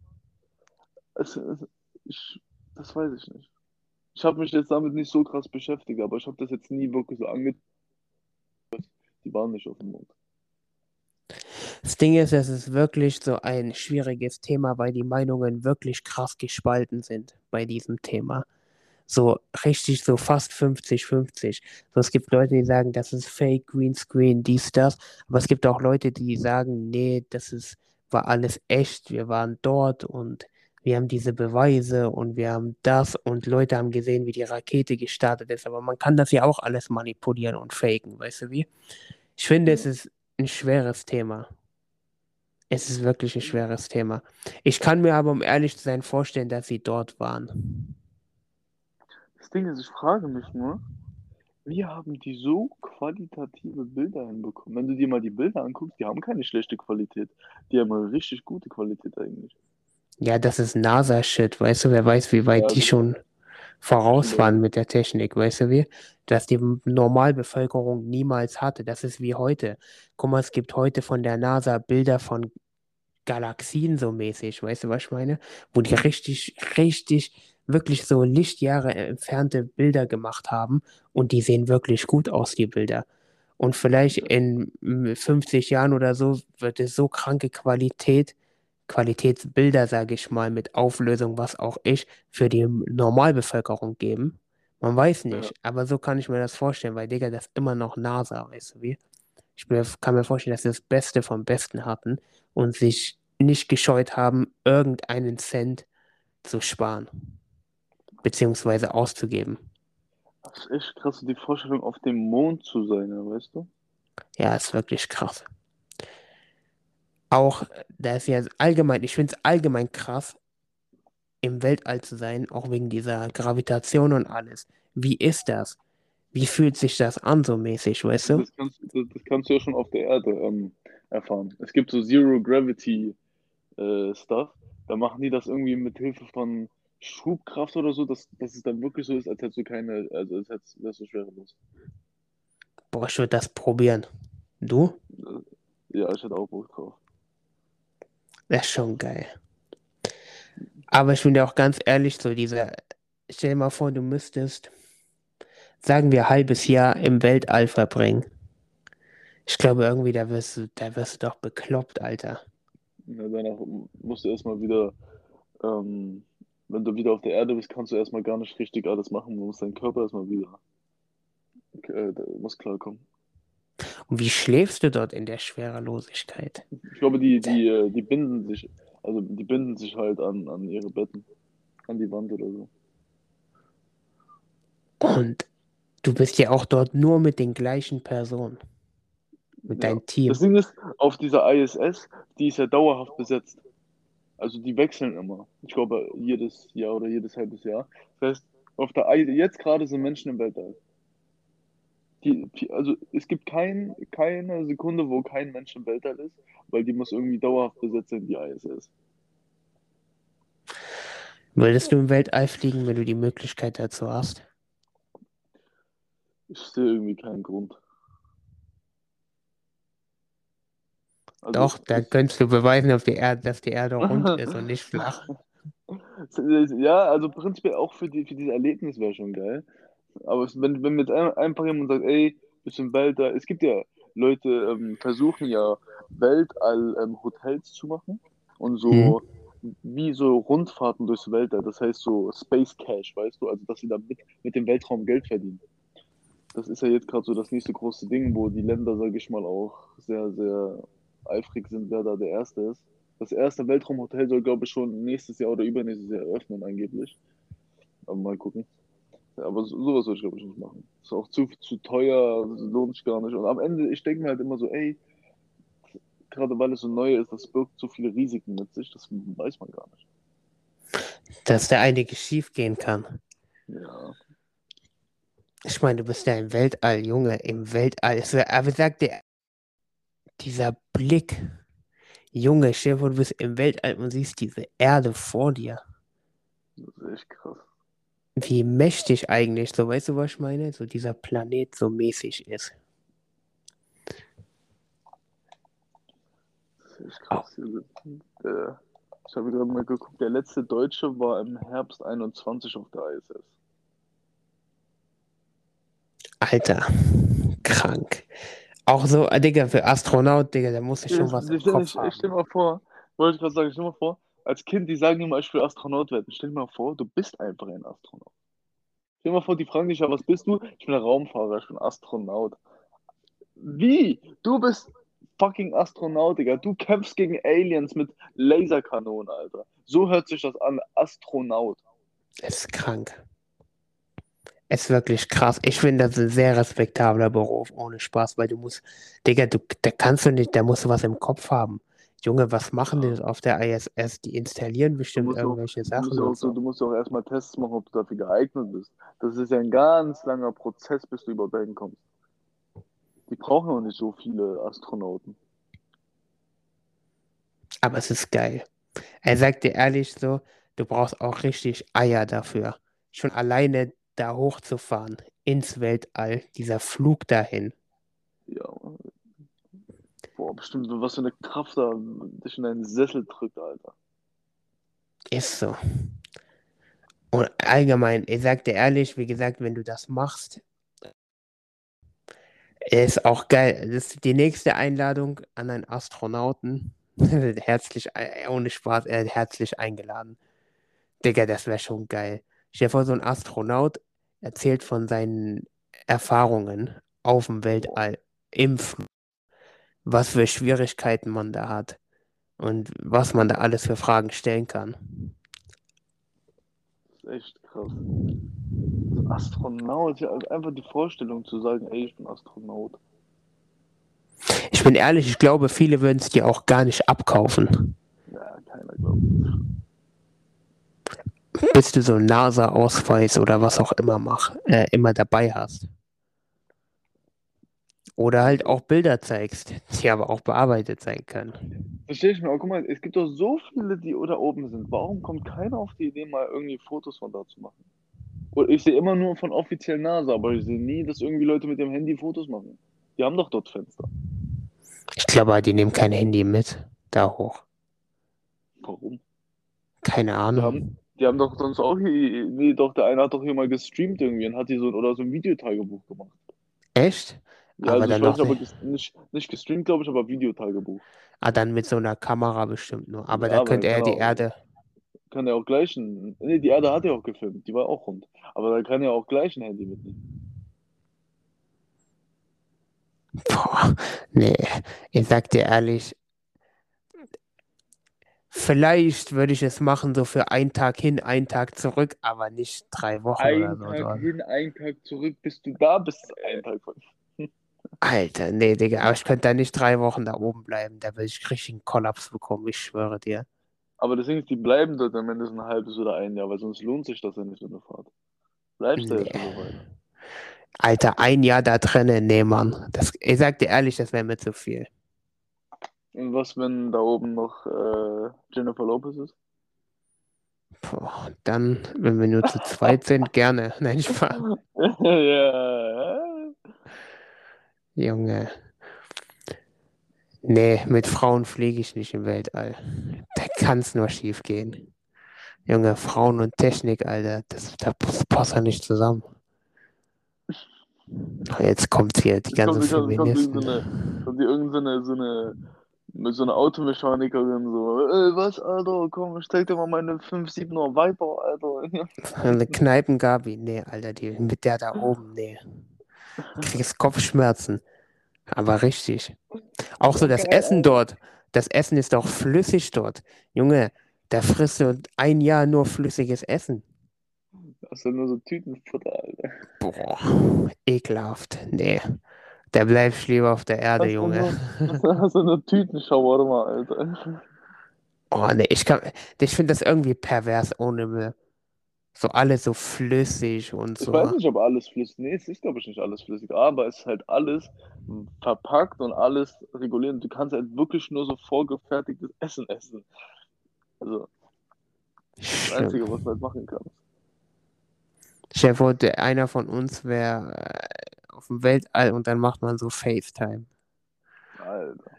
[SPEAKER 2] Es, es, ich, das weiß ich nicht. Ich habe mich jetzt damit nicht so krass beschäftigt, aber ich habe das jetzt nie wirklich so angetan. Die waren nicht auf dem Mond.
[SPEAKER 1] Das Ding ist, es ist wirklich so ein schwieriges Thema, weil die Meinungen wirklich krass gespalten sind bei diesem Thema. So richtig, so fast 50-50. So, es gibt Leute, die sagen, das ist Fake, Greenscreen, dies, das. Aber es gibt auch Leute, die sagen, nee, das ist, war alles echt. Wir waren dort und wir haben diese Beweise und wir haben das und Leute haben gesehen, wie die Rakete gestartet ist. Aber man kann das ja auch alles manipulieren und faken, weißt du wie? Ich finde, es ist ein schweres Thema. Es ist wirklich ein schweres Thema. Ich kann mir aber, um ehrlich zu sein, vorstellen, dass sie dort waren.
[SPEAKER 2] Das Ding ist, ich frage mich nur, wie haben die so qualitative Bilder hinbekommen? Wenn du dir mal die Bilder anguckst, die haben keine schlechte Qualität. Die haben eine richtig gute Qualität eigentlich.
[SPEAKER 1] Ja, das ist NASA-Shit, weißt du, wer weiß, wie weit
[SPEAKER 2] Ja,
[SPEAKER 1] die schon voraus
[SPEAKER 2] Ja.
[SPEAKER 1] waren mit der Technik, weißt du wie? Dass die Normalbevölkerung niemals hatte. Das ist wie heute. Guck mal, es gibt heute von der NASA Bilder von Galaxien so mäßig, weißt du, was ich meine? Wo die richtig, richtig, wirklich so Lichtjahre entfernte Bilder gemacht haben und die sehen wirklich gut aus, die Bilder. Und vielleicht in mm, 50 Jahren oder so wird es so kranke Qualität, Qualitätsbilder, sage ich mal, mit Auflösung, was auch ich, für die Normalbevölkerung geben. Man weiß nicht, aber so kann ich mir das vorstellen, weil, Digga, das immer noch NASA, weißt du wie? Ich kann mir vorstellen, dass sie das Beste vom Besten hatten und sich nicht gescheut haben, irgendeinen Cent zu sparen, beziehungsweise auszugeben.
[SPEAKER 2] Das ist echt krass, die Vorstellung, auf dem Mond zu sein, weißt du?
[SPEAKER 1] Ja, ist wirklich krass. Auch, da ist ja allgemein, ich finde es allgemein krass, im Weltall zu sein, auch wegen dieser Gravitation und alles. Wie ist das? Wie fühlt sich das an, so mäßig, weißt du?
[SPEAKER 2] Das kannst, das, das kannst du ja schon auf der Erde ähm, erfahren. Es gibt so Zero Gravity äh, Stuff. Da machen die das irgendwie mit Hilfe von Schubkraft oder so, dass, dass es dann wirklich so ist, als hättest du keine, also als hättest wärst du schwerelos.
[SPEAKER 1] Boah, ich würde das probieren. Du?
[SPEAKER 2] Ja, ich hätte auch Bock drauf.
[SPEAKER 1] Ist schon geil. Aber ich bin dir auch ganz ehrlich, so dieser, stell dir mal vor, du müsstest, sagen wir, halbes Jahr im Weltall verbringen. Ich glaube, irgendwie, da wirst du, da wirst du doch bekloppt, Alter.
[SPEAKER 2] Ja, danach musst du erstmal wieder, ähm, wenn du wieder auf der Erde bist, kannst du erstmal gar nicht richtig alles machen. Du musst deinen Körper erstmal wieder, äh, muss klarkommen.
[SPEAKER 1] Und wie schläfst du dort in der Schwerelosigkeit?
[SPEAKER 2] Ich glaube, die, die, äh, die binden sich, also die binden sich halt an, an ihre Betten, an die Wand oder so.
[SPEAKER 1] Und du bist ja auch dort nur mit den gleichen Personen. Mit
[SPEAKER 2] Ja.
[SPEAKER 1] deinem Team.
[SPEAKER 2] Das Ding ist, auf dieser ISS, die ist ja dauerhaft besetzt. Also die wechseln immer. Ich glaube, jedes Jahr oder jedes halbes Jahr. Das heißt, auf der I jetzt gerade sind Menschen im Weltall. Die, die, also es gibt kein, keine Sekunde, wo kein Mensch im Weltall ist, weil die muss irgendwie dauerhaft besetzt sein, die ISS.
[SPEAKER 1] Würdest du im Weltall fliegen, wenn du die Möglichkeit dazu hast?
[SPEAKER 2] Ich sehe irgendwie keinen Grund. Also
[SPEAKER 1] Doch, dann
[SPEAKER 2] es-
[SPEAKER 1] könntest du beweisen, auf die Erde, dass die Erde rund ist und nicht flach.
[SPEAKER 2] Ja, also prinzipiell auch für, die, für dieses Erlebnis wäre schon geil. Aber es, wenn, wenn mir jetzt ein, einfach jemand sagt, ey, im Weltall, es gibt ja Leute, ähm, versuchen ja Weltall-Hotels zu machen und so
[SPEAKER 1] Mhm.
[SPEAKER 2] wie so Rundfahrten durchs Weltall, das heißt so Space Cash, weißt du, also dass sie da mit, mit dem Weltraum Geld verdienen. Das ist ja jetzt gerade so das nächste große Ding, wo die Länder, sage ich mal, auch sehr, sehr eifrig sind, wer da der Erste ist. Das erste Weltraumhotel soll, glaube ich, schon nächstes Jahr oder übernächstes Jahr eröffnen, angeblich. Aber mal gucken. Ja, aber so, sowas würde ich, glaube ich, nicht machen. Ist auch zu, zu teuer, lohnt sich gar nicht. Und am Ende, ich denke mir halt immer so, ey, gerade weil es so neu ist, das birgt so viele Risiken mit sich, das weiß man gar nicht.
[SPEAKER 1] Dass da einiges schief gehen kann.
[SPEAKER 2] Ja.
[SPEAKER 1] Ich meine, du bist ja im Weltall, Junge, im Weltall. Aber sag dir, dieser Blick, Junge, stell dir vor, du bist im Weltall und siehst diese Erde vor dir.
[SPEAKER 2] Das ist echt krass.
[SPEAKER 1] Wie mächtig eigentlich, so weißt du, was ich meine? So dieser Planet so mäßig ist.
[SPEAKER 2] Das ist krass. Der, ich habe gerade mal geguckt, der letzte Deutsche war im Herbst 21 auf der ISS.
[SPEAKER 1] Alter, krank. Auch so, äh, Digga, für Astronaut, Digga, da muss ich schon was im
[SPEAKER 2] ich, stell-
[SPEAKER 1] Kopf
[SPEAKER 2] ich, ich
[SPEAKER 1] haben.
[SPEAKER 2] stell mal vor, wollte ich gerade sagen, stell mal vor, als Kind, die sagen immer, ich will Astronaut werden. Stell dir mal vor, du bist einfach ein Astronaut. Stell dir mal vor, die fragen dich ja, was bist du? Ich bin ein Raumfahrer, ich bin Astronaut. Wie? Du bist fucking Astronaut, Digga. Du kämpfst gegen Aliens mit Laserkanonen, Alter. So hört sich das an, Astronaut.
[SPEAKER 1] Es ist krank. Es ist wirklich krass. Ich finde, das ein sehr respektabler Beruf, ohne Spaß, weil du musst, Digga, du, da kannst du nicht, da musst du was im Kopf haben. Junge, was machen die auf der ISS? Die installieren bestimmt
[SPEAKER 2] musst, auch,
[SPEAKER 1] irgendwelche
[SPEAKER 2] du,
[SPEAKER 1] Sachen
[SPEAKER 2] musst auch, so. du musst auch erstmal Tests machen, ob du dafür geeignet bist. Das ist ja ein ganz langer Prozess, bis du überhaupt dahin kommst. Die brauchen auch nicht so viele Astronauten.
[SPEAKER 1] Aber es ist geil. Er sagt dir ehrlich so, du brauchst auch richtig Eier dafür. Schon alleine da hochzufahren, ins Weltall, dieser Flug dahin.
[SPEAKER 2] Ja. Boah, bestimmt, was für eine Kraft da dich in deinen Sessel drückt, Alter.
[SPEAKER 1] Ist so. Und allgemein, ich sag dir ehrlich, wie gesagt, wenn du das machst, ist auch geil. Das ist die nächste Einladung an einen Astronauten. herzlich, äh, ohne Spaß, äh, herzlich eingeladen. Digga, das wäre schon geil. Stell dir vor, so ein Astronaut erzählt von seinen Erfahrungen auf dem Weltall, im Flug. Was für Schwierigkeiten man da hat und was man da alles für Fragen stellen kann.
[SPEAKER 2] Das ist echt krass. So ein Astronaut, ja, einfach die Vorstellung zu sagen, ey, ich bin Astronaut.
[SPEAKER 1] Ich bin ehrlich, ich glaube, viele würden es dir auch gar nicht abkaufen.
[SPEAKER 2] Ja, keiner glaubt
[SPEAKER 1] bis du so einen NASA-Ausweis oder was auch immer mach, äh, immer dabei hast. Oder halt auch Bilder zeigst, die aber auch bearbeitet sein können.
[SPEAKER 2] Verstehe ich mir, aber guck mal, es gibt doch so viele, die da oben sind. Warum kommt keiner auf die Idee, mal irgendwie Fotos von da zu machen? Und ich sehe immer nur von offiziell NASA, aber ich sehe nie, dass irgendwie Leute mit dem Handy Fotos machen. Die haben doch dort Fenster.
[SPEAKER 1] Ich glaube, die nehmen kein Handy mit da hoch.
[SPEAKER 2] Warum?
[SPEAKER 1] Keine
[SPEAKER 2] Die
[SPEAKER 1] Ahnung.
[SPEAKER 2] haben, die haben doch sonst auch hier, nee, doch, der eine hat doch hier mal gestreamt irgendwie und hat die so, oder so ein Videotagebuch gemacht.
[SPEAKER 1] Echt?
[SPEAKER 2] Ja,
[SPEAKER 1] Aber
[SPEAKER 2] also
[SPEAKER 1] dann
[SPEAKER 2] ich weiß
[SPEAKER 1] noch
[SPEAKER 2] nicht, aber
[SPEAKER 1] nicht.
[SPEAKER 2] nicht, gestreamt, glaube ich, aber Videotagebuch.
[SPEAKER 1] Ah, dann mit so einer Kamera bestimmt nur. Aber
[SPEAKER 2] Ja,
[SPEAKER 1] da
[SPEAKER 2] aber
[SPEAKER 1] könnte
[SPEAKER 2] dann
[SPEAKER 1] er die
[SPEAKER 2] auch,
[SPEAKER 1] Erde.
[SPEAKER 2] kann er auch gleich ein, nee, die Erde hat er auch gefilmt, die war auch rund. Aber da kann er auch gleich ein Handy mitnehmen.
[SPEAKER 1] Boah, nee, ich sag dir ehrlich, vielleicht würde ich es machen, so für einen Tag hin, einen Tag zurück, aber nicht drei Wochen oder
[SPEAKER 2] Ein
[SPEAKER 1] so.
[SPEAKER 2] Tag hin, ein Tag zurück, bis du da bist, ein Tag von.
[SPEAKER 1] Alter, nee, Digga, aber ich könnte da nicht drei Wochen da oben bleiben. Da würde ich richtig einen Kollaps bekommen, ich schwöre dir.
[SPEAKER 2] Aber das Ding ist, die bleiben dort am Ende ein halbes oder ein Jahr, weil sonst lohnt sich das ja nicht, so eine Fahrt. Bleibst du
[SPEAKER 1] Nee.
[SPEAKER 2] schon so weit.
[SPEAKER 1] Alter, ein Jahr da drinnen, nee, Mann. Das, ich sag dir ehrlich, das wäre mir zu viel.
[SPEAKER 2] Und was, wenn da oben noch äh, Jennifer Lopez ist?
[SPEAKER 1] Boah, dann, wenn wir nur zu zweit sind, gerne. Nein, Spaß.
[SPEAKER 2] ja.
[SPEAKER 1] Junge. Nee, mit Frauen fliege ich nicht im Weltall. Da kann es nur schief gehen. Junge, Frauen und Technik, Alter, das, das passt ja nicht zusammen. Jetzt kommt hier die
[SPEAKER 2] kommt,
[SPEAKER 1] ganze
[SPEAKER 2] kommt, kommt,
[SPEAKER 1] Feministen.
[SPEAKER 2] eine, kommt hier irgendeine so eine, so einer Automechanikerin so, ey, was, Alter, komm, zeig dir mal meine 5-7er Viper, Alter.
[SPEAKER 1] Eine Kneipengabi, nee, Alter, die mit der da oben, nee. Kriegst Kopfschmerzen. Aber richtig. Auch so das
[SPEAKER 2] Geil,
[SPEAKER 1] Essen dort. Das Essen ist doch flüssig dort. Junge, da frisst du ein Jahr nur flüssiges Essen.
[SPEAKER 2] Das sind nur so Tütenfutter, Alter.
[SPEAKER 1] Boah, ekelhaft. Nee. Da bleib ich lieber auf der Erde,
[SPEAKER 2] du
[SPEAKER 1] Junge.
[SPEAKER 2] nur, hast du nur Tütenschauerma, Alter.
[SPEAKER 1] Oh, nee, ich kann, ich finde das irgendwie pervers ohne Müll. So alles so flüssig und
[SPEAKER 2] Ich weiß
[SPEAKER 1] so.
[SPEAKER 2] nicht, ob alles flüssig, nee, es ist, glaube ich, nicht alles flüssig, aber es ist halt alles verpackt und alles reguliert. Du kannst halt wirklich nur so vorgefertigtes Essen essen. Also, das Einzige, was du halt machen kannst.
[SPEAKER 1] Der- einer von uns wäre äh, auf dem Weltall und dann macht man so FaceTime.
[SPEAKER 2] Alter.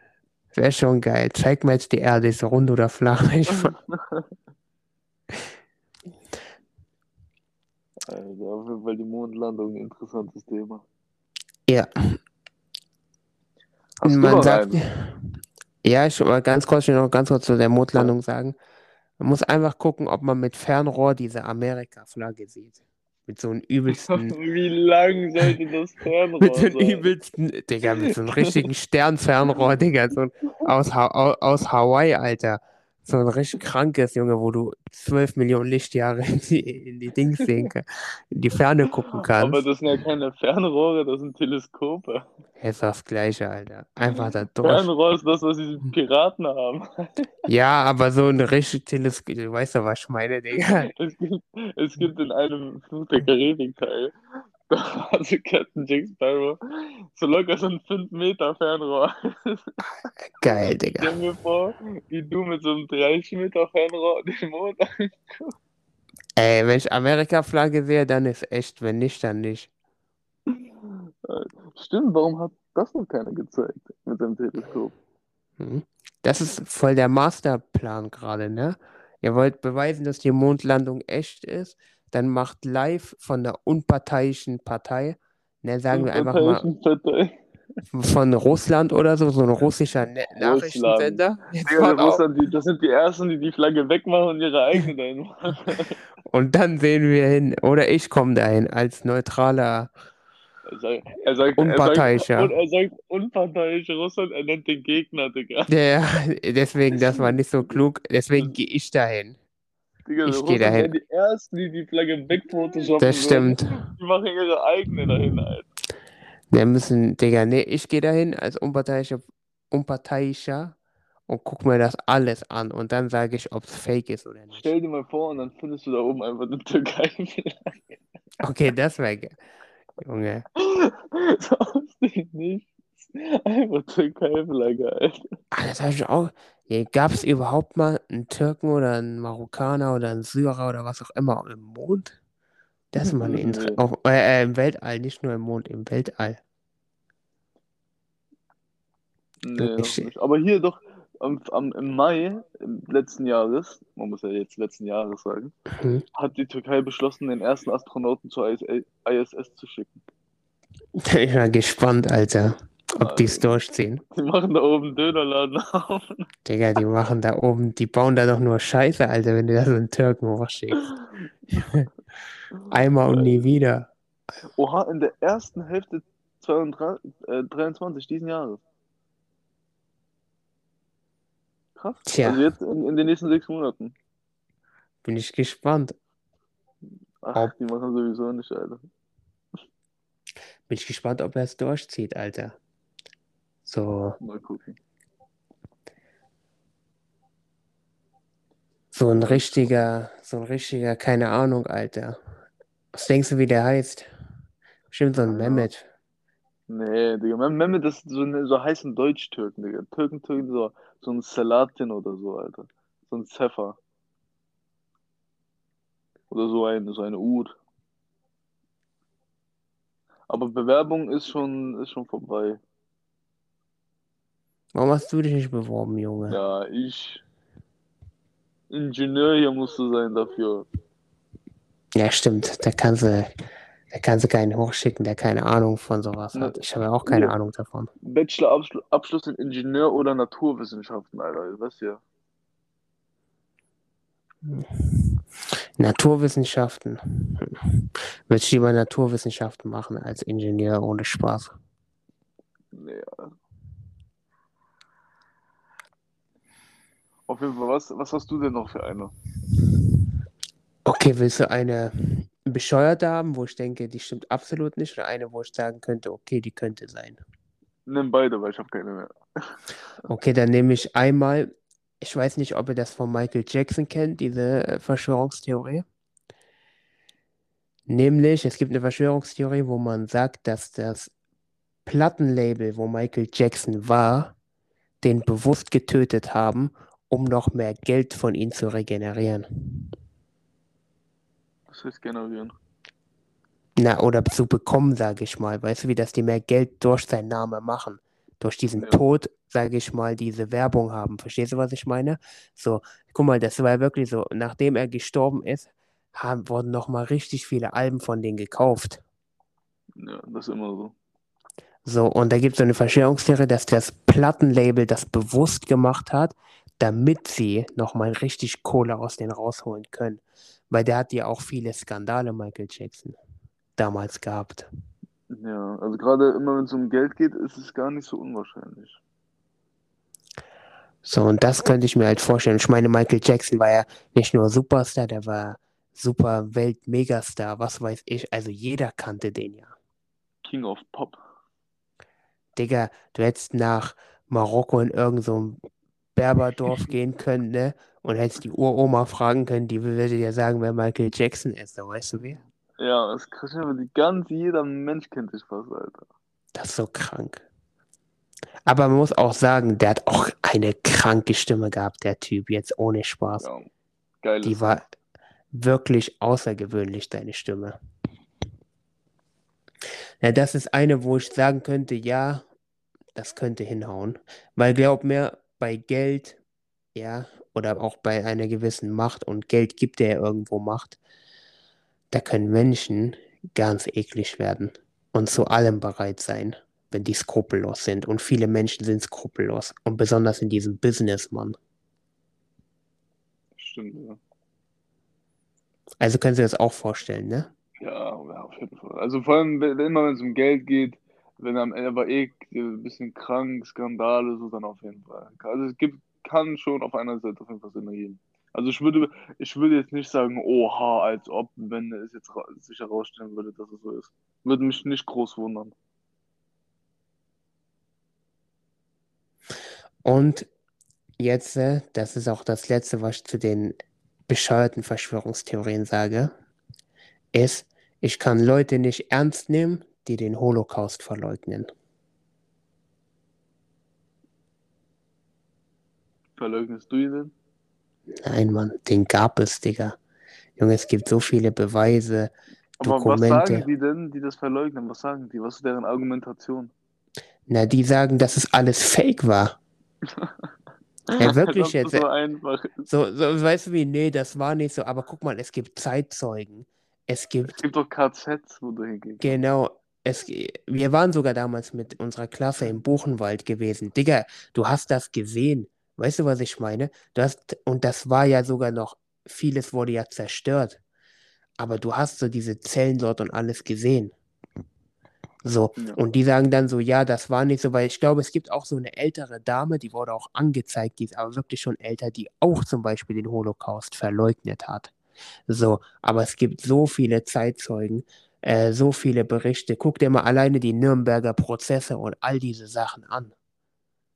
[SPEAKER 1] Wäre schon geil. Zeig mal jetzt die Erde, ist rund oder flach.
[SPEAKER 2] Alter, auf jeden Fall die Mondlandung, ein interessantes Thema.
[SPEAKER 1] ja,
[SPEAKER 2] Hast
[SPEAKER 1] man sagt,
[SPEAKER 2] einen?
[SPEAKER 1] ja, ich mal ganz kurz, ich will noch ganz kurz zu der Mondlandung sagen. Man muss einfach gucken, ob man mit Fernrohr diese Amerika-Flagge sieht. Mit so einem übelsten,
[SPEAKER 2] Wie lang sollte das Fernrohr
[SPEAKER 1] mit so einem
[SPEAKER 2] sein?
[SPEAKER 1] übelsten, Digga, mit so einem richtigen Sternfernrohr, Digga, so aus, Ha- au- aus Hawaii, Alter. So ein richtig krankes, Junge, wo du 12 Millionen Lichtjahre in die, in die Dings sehen kannst, in die Ferne gucken
[SPEAKER 2] Aber
[SPEAKER 1] kannst.
[SPEAKER 2] das sind ja keine Fernrohre, das sind Teleskope.
[SPEAKER 1] Ist das Gleiche, Alter. Einfach da durch.
[SPEAKER 2] Fernrohr ist das, was diese Piraten haben.
[SPEAKER 1] Ja, aber so ein richtig Teleskop, du weißt doch, was ich meine, Digga.
[SPEAKER 2] Es gibt, es gibt in einem Fluch der Karibik-Teil, hatte Captain Jack Sparrow so locker so ein 5 Meter Fernrohr.
[SPEAKER 1] Geil, Digga.
[SPEAKER 2] Stell mir vor, wie du mit so einem 30 Meter Fernrohr den Mond anguckst.
[SPEAKER 1] Ey, wenn ich Amerika-Flagge sehe, dann ist echt, wenn nicht, dann nicht.
[SPEAKER 2] Stimmt, warum hat das noch keiner gezeigt mit seinem Teleskop?
[SPEAKER 1] Hm? Das ist voll der Masterplan gerade, ne? Ihr wollt beweisen, dass die Mondlandung echt ist, dann macht live von der unparteiischen Partei, ne, sagen wir einfach mal
[SPEAKER 2] Partei.
[SPEAKER 1] von Russland oder so, so ein russischer ne Nachrichtensender.
[SPEAKER 2] Russland, das sind die Ersten, die die Flagge wegmachen und ihre eigene dahin machen.
[SPEAKER 1] Und dann sehen wir hin, oder ich komme dahin als neutraler
[SPEAKER 2] Er sagt, er sagt,
[SPEAKER 1] Unparteiischer.
[SPEAKER 2] Er sagt, er sagt unparteiisch Russland, er nennt den Gegner, Digga.
[SPEAKER 1] Ja, deswegen, das war nicht so klug. Deswegen gehe ich dahin.
[SPEAKER 2] Digga,
[SPEAKER 1] Ich geh
[SPEAKER 2] Russland
[SPEAKER 1] dahin.
[SPEAKER 2] die Ersten, die die Flagge wegphotoshoppen
[SPEAKER 1] Das stimmt.
[SPEAKER 2] würden. Die machen ihre eigene dahin, Alter.
[SPEAKER 1] Wir müssen, Digga, nee, ich gehe dahin als unparteiischer, unparteiischer und guck mir das alles an und dann sage ich, ob es fake ist oder nicht.
[SPEAKER 2] Stell dir mal vor und dann findest du da oben einfach eine Türkei-Flagge.
[SPEAKER 1] Okay, das wäre ge- Junge.
[SPEAKER 2] so aus dem Nichts. Einfach Türkei-Flagge, Alter.
[SPEAKER 1] Ah, das habe ich auch. Gab es überhaupt mal einen Türken oder einen Marokkaner oder einen Syrer oder was auch immer im Mond? Das ist mal eine Inter auf, äh, äh, im Weltall, nicht nur im Mond, im Weltall.
[SPEAKER 2] Nee,
[SPEAKER 1] Ich-.
[SPEAKER 2] Aber hier doch am, am, im Mai letzten Jahres, man muss ja jetzt letzten Jahres sagen,
[SPEAKER 1] Mhm.
[SPEAKER 2] hat die Türkei beschlossen, den ersten Astronauten zur IS ISS zu schicken.
[SPEAKER 1] Ich bin mal gespannt, Alter, ob die es durchziehen.
[SPEAKER 2] Die machen da oben Dönerladen auf.
[SPEAKER 1] Digga, die machen da oben, die bauen da doch nur Scheiße, Alter, wenn du da so einen Türken hochschickst. Einmal und nie wieder.
[SPEAKER 2] Oha, in der ersten Hälfte 22, äh, 23 diesen Jahres. Krass.
[SPEAKER 1] Tja.
[SPEAKER 2] Also jetzt in, in den nächsten sechs Monaten.
[SPEAKER 1] Bin ich gespannt.
[SPEAKER 2] Ach,
[SPEAKER 1] Ob-
[SPEAKER 2] die machen sowieso nicht, Alter.
[SPEAKER 1] Bin ich gespannt, ob er es durchzieht, Alter. So,
[SPEAKER 2] Mal gucken.
[SPEAKER 1] so ein richtiger, so ein richtiger, keine Ahnung, Alter. Was denkst du, wie der heißt? Bestimmt so ein
[SPEAKER 2] Keine
[SPEAKER 1] Mehmet.
[SPEAKER 2] Nee, Digga. Mehmet, das ist so, eine, so heißen Deutsch-Türken, Digga. Türken, Türken, so, so ein Salatin oder so, Alter. So ein Zephyr. Oder so eine, so eine Ud. Aber Bewerbung ist schon, ist schon vorbei.
[SPEAKER 1] Warum hast du dich nicht beworben, Junge?
[SPEAKER 2] Ja, ich. Ingenieur hier musst du sein dafür.
[SPEAKER 1] Ja, stimmt. Da kannst du, da kannst du keinen hochschicken, der keine Ahnung von sowas
[SPEAKER 2] Ne,
[SPEAKER 1] hat. Ich habe ja auch keine
[SPEAKER 2] ja.
[SPEAKER 1] Ahnung davon.
[SPEAKER 2] Bachelor-Abschluss in Ingenieur- oder Naturwissenschaften, Alter. Du ja.
[SPEAKER 1] Naturwissenschaften. Würde ich lieber Naturwissenschaften machen als Ingenieur ohne Spaß.
[SPEAKER 2] Nee, Auf jeden Fall, was, was hast du denn noch für eine?
[SPEAKER 1] Okay, willst du eine bescheuerte haben, wo ich denke, die stimmt absolut nicht, oder eine, wo ich sagen könnte, okay, die könnte sein?
[SPEAKER 2] Nimm beide, weil ich habe keine mehr.
[SPEAKER 1] Okay, dann nehme ich einmal, ich weiß nicht, ob ihr das von Michael Jackson kennt, diese äh, Verschwörungstheorie. Nämlich, es gibt eine Verschwörungstheorie, wo man sagt, dass das Plattenlabel, wo Michael Jackson war, den bewusst getötet haben, um noch mehr Geld von ihm zu regenerieren.
[SPEAKER 2] Das heißt generieren.
[SPEAKER 1] Na, oder zu bekommen, sage ich mal. Weißt du, wie das die mehr Geld durch seinen Namen machen? Durch diesen
[SPEAKER 2] Ja.
[SPEAKER 1] Tod, sage ich mal, diese Werbung haben. Verstehst du, was ich meine? So, guck mal, das war wirklich so. Nachdem er gestorben ist, haben, wurden nochmal richtig viele Alben von denen gekauft.
[SPEAKER 2] Ja, das ist immer so.
[SPEAKER 1] So, und da gibt es so eine Verschwörungstheorie, dass das Plattenlabel das bewusst gemacht hat, damit sie nochmal richtig Kohle aus denen rausholen können. Weil der hat ja auch viele Skandale, Michael Jackson, damals gehabt.
[SPEAKER 2] Ja, also gerade immer wenn es um Geld geht, ist es gar nicht so unwahrscheinlich.
[SPEAKER 1] So, und das könnte ich mir halt vorstellen. Ich meine, Michael Jackson war ja nicht nur Superstar, der war super Welt-Megastar, was weiß ich. Also jeder kannte den ja.
[SPEAKER 2] King of Pop.
[SPEAKER 1] Digga, du hättest nach Marokko in irgendein so Berberdorf gehen können, ne? Und hättest die Uroma fragen können, die würde dir sagen, wer Michael Jackson ist. So, weißt du wie?
[SPEAKER 2] Ja, das kriegt aber die ganz jeder Mensch kennt dich fast, Alter.
[SPEAKER 1] Das ist so krank. Aber man muss auch sagen, der hat auch eine kranke Stimme gehabt, der Typ, jetzt ohne Spaß.
[SPEAKER 2] Ja, geil.
[SPEAKER 1] Die war wirklich außergewöhnlich, deine Stimme. Ja, das ist eine, wo ich sagen könnte, ja, das könnte hinhauen. Weil glaub mir, bei Geld, ja, oder auch bei einer gewissen Macht, und Geld gibt ja irgendwo Macht, da können Menschen ganz eklig werden und zu allem bereit sein, wenn die skrupellos sind. Und viele Menschen sind skrupellos. Und besonders in diesem Business, Mann.
[SPEAKER 2] Stimmt, ja.
[SPEAKER 1] Also können Sie das auch vorstellen, ne?
[SPEAKER 2] Ja, ja, auf jeden Fall. Also vor allem, wenn, immer wenn es um Geld geht, wenn am Ende war eh ein bisschen krank, Skandale, so dann auf jeden Fall. Also es gibt, kann schon auf einer Seite auf jeden Fall Sinn ergeben. Also ich würde, ich würde jetzt nicht sagen, oha, als ob, wenn es jetzt sich herausstellen würde, dass es so ist. Würde mich nicht groß wundern.
[SPEAKER 1] Und jetzt, äh, das ist auch das Letzte, was ich zu den bescheuerten Verschwörungstheorien sage, ist, ich kann Leute nicht ernst nehmen, die den Holocaust verleugnen.
[SPEAKER 2] Verleugnest du ihn denn?
[SPEAKER 1] Nein, Mann, den gab es, Digga. Junge, es gibt so viele Beweise,
[SPEAKER 2] Aber
[SPEAKER 1] Dokumente.
[SPEAKER 2] was sagen die denn, die das verleugnen? Was sagen die? Was ist deren Argumentation?
[SPEAKER 1] Na, die sagen, dass es alles fake war. Ja, wirklich jetzt.
[SPEAKER 2] so einfach.
[SPEAKER 1] So, so, weißt du wie, nee, das war nicht so, aber guck mal, es gibt Zeitzeugen. Es gibt,
[SPEAKER 2] Es gibt doch KZs, wo du hingehst.
[SPEAKER 1] genau, es, wir waren sogar damals mit unserer Klasse im Buchenwald gewesen. Digga, du hast das gesehen. Weißt du, was ich meine? Du hast, und das war ja sogar noch, vieles wurde ja zerstört. Aber du hast so diese Zellen dort und alles gesehen. So,
[SPEAKER 2] Ja.
[SPEAKER 1] und die sagen dann so, ja, das war nicht so, weil ich glaube, es gibt auch so eine ältere Dame, die wurde auch angezeigt, die ist aber wirklich schon älter, die auch zum Beispiel den Holocaust verleugnet hat. So, aber es gibt so viele Zeitzeugen, äh, so viele Berichte. Guck dir mal alleine die Nürnberger Prozesse und all diese Sachen an.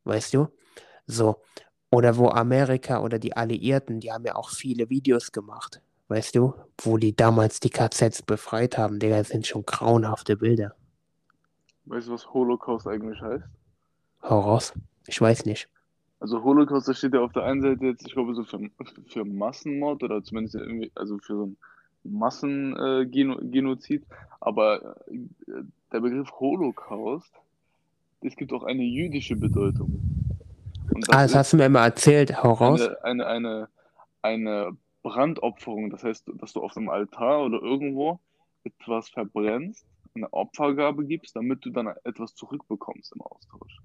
[SPEAKER 1] Weißt du? So, oder wo Amerika oder die Alliierten, die haben ja auch viele Videos gemacht. Weißt du, wo die damals die KZs befreit haben, Digga, das sind schon grauenhafte Bilder.
[SPEAKER 2] Weißt du, was Holocaust eigentlich heißt?
[SPEAKER 1] Hau raus. Ich weiß nicht.
[SPEAKER 2] Also Holocaust, da steht ja auf der einen Seite jetzt, ich glaube, so für, für Massenmord oder zumindest irgendwie, also für so ein Massengenozid. Aber äh, der Begriff Holocaust, es gibt auch eine jüdische Bedeutung. Und
[SPEAKER 1] Ah, das hast du mir immer erzählt. Hau raus.
[SPEAKER 2] eine, eine, eine, eine Brandopferung. Das heißt, dass du auf dem Altar oder irgendwo etwas verbrennst, eine Opfergabe gibst, damit du dann etwas zurückbekommst im Austausch.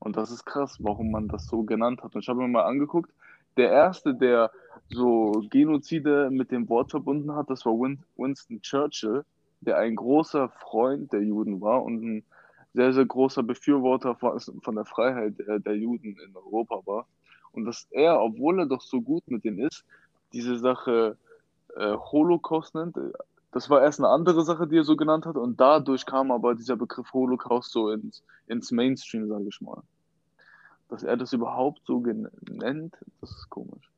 [SPEAKER 2] Und das ist krass, warum man das so genannt hat. Und ich habe mir mal angeguckt, der erste, der so Genozide mit dem Wort verbunden hat, das war Win Winston Churchill, der ein großer Freund der Juden war und ein sehr, sehr großer Befürworter von der Freiheit der, der Juden in Europa war. Und dass er, obwohl er doch so gut mit denen ist, diese Sache äh, Holocaust nennt. Das war erst eine andere Sache, die er so genannt hat, und dadurch kam aber dieser Begriff Holocaust so ins, ins Mainstream, sage ich mal. Dass er das überhaupt so nennt, das ist komisch.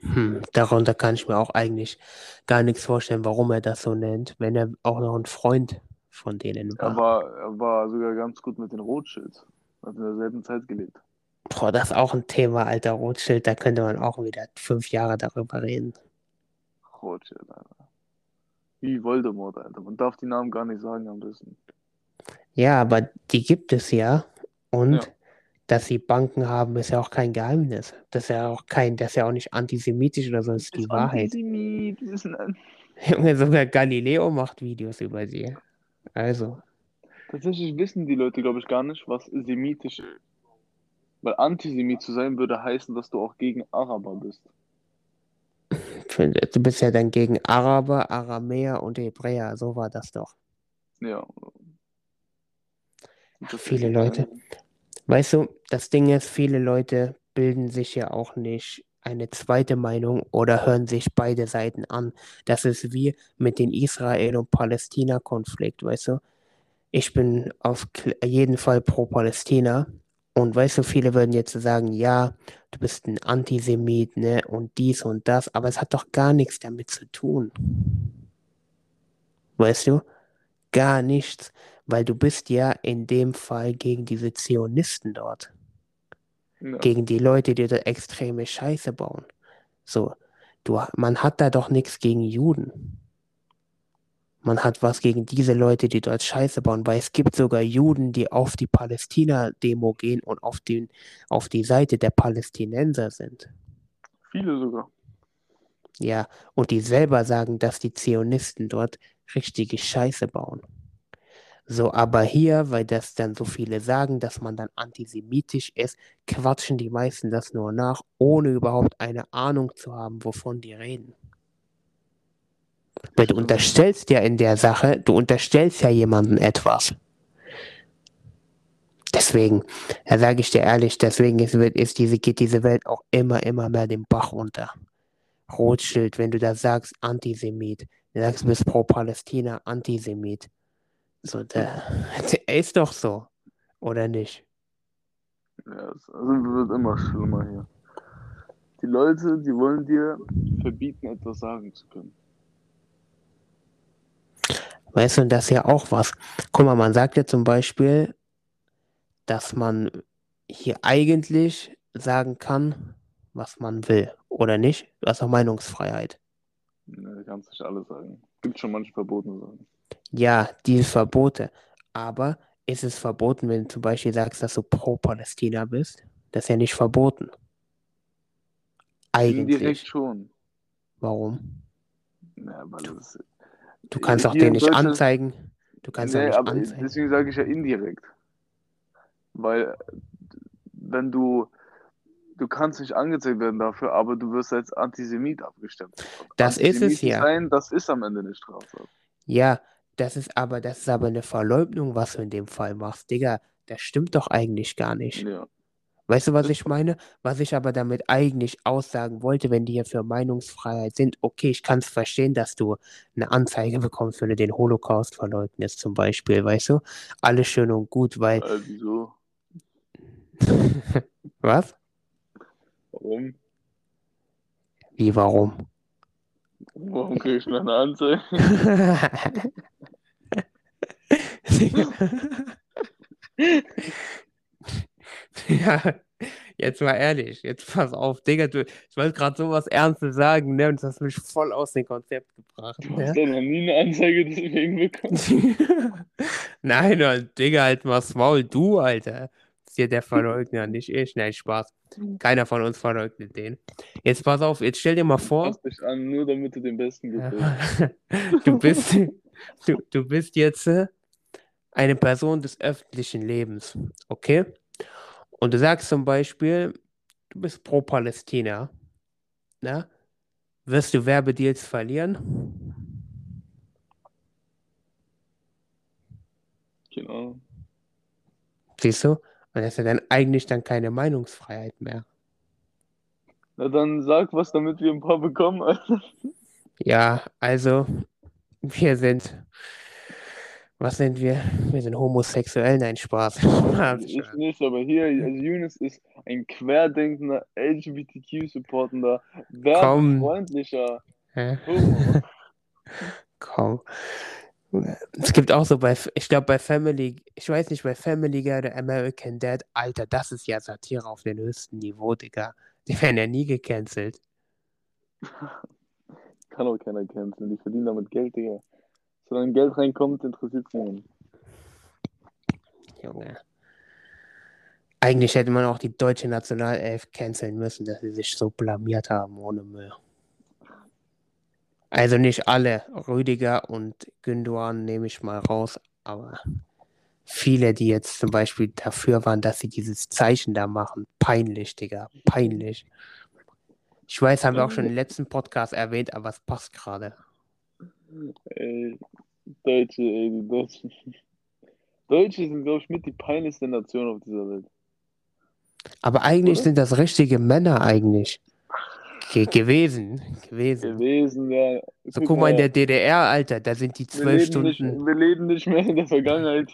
[SPEAKER 1] Hm, darunter kann ich mir auch eigentlich gar nichts vorstellen, warum er das so nennt, wenn er auch noch ein Freund von denen
[SPEAKER 2] Er
[SPEAKER 1] war.
[SPEAKER 2] war, er war sogar ganz gut mit den Rothschilds. Hat in derselben Zeit gelebt.
[SPEAKER 1] Boah, das ist auch ein Thema, alter Rothschild, da könnte man auch wieder fünf Jahre darüber reden.
[SPEAKER 2] Rothschild, Alter. Wie Voldemort, Alter. Man darf die Namen gar nicht sagen am besten.
[SPEAKER 1] Ja, aber die gibt es ja. Und
[SPEAKER 2] Ja.
[SPEAKER 1] Dass sie Banken haben, ist ja auch kein Geheimnis. Das ist ja auch kein, das ist ja auch nicht antisemitisch oder so, das ist die
[SPEAKER 2] Ist
[SPEAKER 1] Wahrheit.
[SPEAKER 2] Antisemit, ist ein
[SPEAKER 1] Junge, sogar Galileo macht Videos über sie. Also,
[SPEAKER 2] Tatsächlich wissen die Leute, glaube ich, gar nicht, was semitisch ist. Weil Antisemit zu sein würde heißen, dass du auch gegen Araber bist.
[SPEAKER 1] du bist ja dann gegen Araber, Aramäer und Hebräer, so war das doch.
[SPEAKER 2] Ja. Das
[SPEAKER 1] Viele Leute. Weißt du, das Ding ist, viele Leute bilden sich ja auch nicht eine zweite Meinung oder hören sich beide Seiten an. Das ist wie mit dem Israel- und Palästina-Konflikt, weißt du? Ich bin auf jeden Fall pro Palästina. Und weißt du, viele würden jetzt sagen, ja, du bist ein Antisemit, ne, und dies und das, aber es hat doch gar nichts damit zu tun. Weißt du? Gar nichts, weil du bist ja in dem Fall gegen diese Zionisten dort
[SPEAKER 2] Ja.
[SPEAKER 1] gegen die Leute, die da extreme Scheiße bauen. So, du, man hat da doch nichts gegen Juden. Man hat was gegen diese Leute, die dort Scheiße bauen, weil es gibt sogar Juden, die auf die Palästina-Demo gehen und auf, den, auf die Seite der Palästinenser sind.
[SPEAKER 2] Viele sogar.
[SPEAKER 1] Ja, und die selber sagen, dass die Zionisten dort richtige Scheiße bauen. So, aber hier, weil das dann so viele sagen, dass man dann antisemitisch ist, quatschen die meisten das nur nach, ohne überhaupt eine Ahnung zu haben, wovon die reden. Weil du unterstellst ja in der Sache, du unterstellst ja jemandem etwas. Deswegen, da sage ich dir ehrlich, deswegen ist, ist diese, geht diese Welt auch immer, immer mehr den Bach runter. Rothschild, wenn du da sagst, Antisemit, du sagst, du bist pro Palästina, Antisemit. So, der, der ist doch so, oder nicht?
[SPEAKER 2] Ja, es also wird immer schlimmer hier. Die Leute, die wollen dir verbieten, etwas sagen zu können.
[SPEAKER 1] Weißt du, das ist ja auch was. Guck mal, man sagt ja zum Beispiel, dass man hier eigentlich sagen kann, was man will, oder nicht? Du hast auch Meinungsfreiheit.
[SPEAKER 2] Ne, du kannst nicht alles sagen. Gibt schon manche verbotene Sachen.
[SPEAKER 1] Ja, diese Verbote. Aber ist es verboten, wenn du zum Beispiel sagst, dass du pro Palästina bist? Das ist ja nicht verboten.
[SPEAKER 2] Indirekt
[SPEAKER 1] Eigentlich.
[SPEAKER 2] schon.
[SPEAKER 1] Warum?
[SPEAKER 2] Ja, weil das.
[SPEAKER 1] Du kannst auch den nicht anzeigen. Du kannst auch
[SPEAKER 2] Nee,
[SPEAKER 1] nicht
[SPEAKER 2] aber
[SPEAKER 1] anzeigen.
[SPEAKER 2] deswegen sage ich ja indirekt. Weil, wenn du. Du kannst nicht angezeigt werden dafür, aber du wirst als Antisemit abgestempelt. Und
[SPEAKER 1] Das ist es
[SPEAKER 2] Antisemit
[SPEAKER 1] ja.
[SPEAKER 2] Sein, das ist am Ende eine Straftat.
[SPEAKER 1] Ja, das ist aber, das ist aber eine Verleugnung, was du in dem Fall machst. Digga, das stimmt doch eigentlich gar nicht.
[SPEAKER 2] Ja.
[SPEAKER 1] Weißt du, was ich meine? Was ich aber damit eigentlich aussagen wollte, wenn die hier für Meinungsfreiheit sind, okay, ich kann es verstehen, dass du eine Anzeige bekommst, wenn du den Holocaust verleugnest, zum Beispiel, weißt du? Alles schön und gut, weil.
[SPEAKER 2] Äh, wieso?
[SPEAKER 1] Was?
[SPEAKER 2] Warum?
[SPEAKER 1] Wie, warum?
[SPEAKER 2] Warum krieg ich noch eine Anzeige?
[SPEAKER 1] ja, jetzt mal ehrlich, jetzt pass auf, Digga, du, ich wollte gerade sowas Ernstes sagen, ne, und das hast mich voll aus dem Konzept gebracht,
[SPEAKER 2] Du
[SPEAKER 1] ne?
[SPEAKER 2] hast doch noch nie eine Anzeige deswegen bekommen.
[SPEAKER 1] Nein, Digga, halt mal Maul, du, Alter. Hier der Verleugner, nicht ich. Nein, Spaß. Keiner von uns verleugnet den. Jetzt pass auf, jetzt stell dir mal vor,
[SPEAKER 2] Pass dich an, nur damit du den Besten gefällst.
[SPEAKER 1] du bist, du, du bist jetzt äh, eine Person des öffentlichen Lebens, okay? Und du sagst zum Beispiel, du bist pro Palästina, ne? Wirst du Werbedeals verlieren?
[SPEAKER 2] Genau.
[SPEAKER 1] Siehst du? Und das ist ja dann eigentlich dann keine Meinungsfreiheit mehr.
[SPEAKER 2] Na dann sag was, damit wir ein paar bekommen. Alter.
[SPEAKER 1] Ja, also, wir sind. Was sind wir? Wir sind homosexuell, nein, Spaß.
[SPEAKER 2] Ich nicht, aber hier, also Yunus ist ein querdenkender, LGBTQ-supportender, werbefreundlicher? Homo.
[SPEAKER 1] Komm. Es gibt auch so bei, ich glaube bei Family, ich weiß nicht, bei Family Guy oder American Dad, Alter, das ist ja Satire auf dem höchsten Niveau, Digga. Die werden ja nie gecancelt.
[SPEAKER 2] Kann auch keiner canceln. Die verdienen damit Geld, Digga. Solange Geld reinkommt, interessiert es niemanden.
[SPEAKER 1] Junge. Eigentlich hätte man auch die deutsche Nationalelf canceln müssen, dass sie sich so blamiert haben ohne Müll. Also nicht alle. Rüdiger und Gündogan nehme ich mal raus, aber viele, die jetzt zum Beispiel dafür waren, dass sie dieses Zeichen da machen, peinlich, Digga, peinlich. Ich weiß, haben wir auch schon im letzten Podcast erwähnt, aber es passt gerade.
[SPEAKER 2] Ey, Deutsche, ey, die Deutschen. Deutsche sind, glaube ich, mit die peinlichste Nation auf dieser Welt.
[SPEAKER 1] Aber eigentlich
[SPEAKER 2] Oder?
[SPEAKER 1] sind das richtige Männer eigentlich. Ge gewesen, gewesen.
[SPEAKER 2] Gewesen, ja.
[SPEAKER 1] So, guck mal in der DDR, Alter, da sind die zwölf
[SPEAKER 2] leben, nicht,
[SPEAKER 1] Stunden.
[SPEAKER 2] wir leben nicht mehr in der Vergangenheit.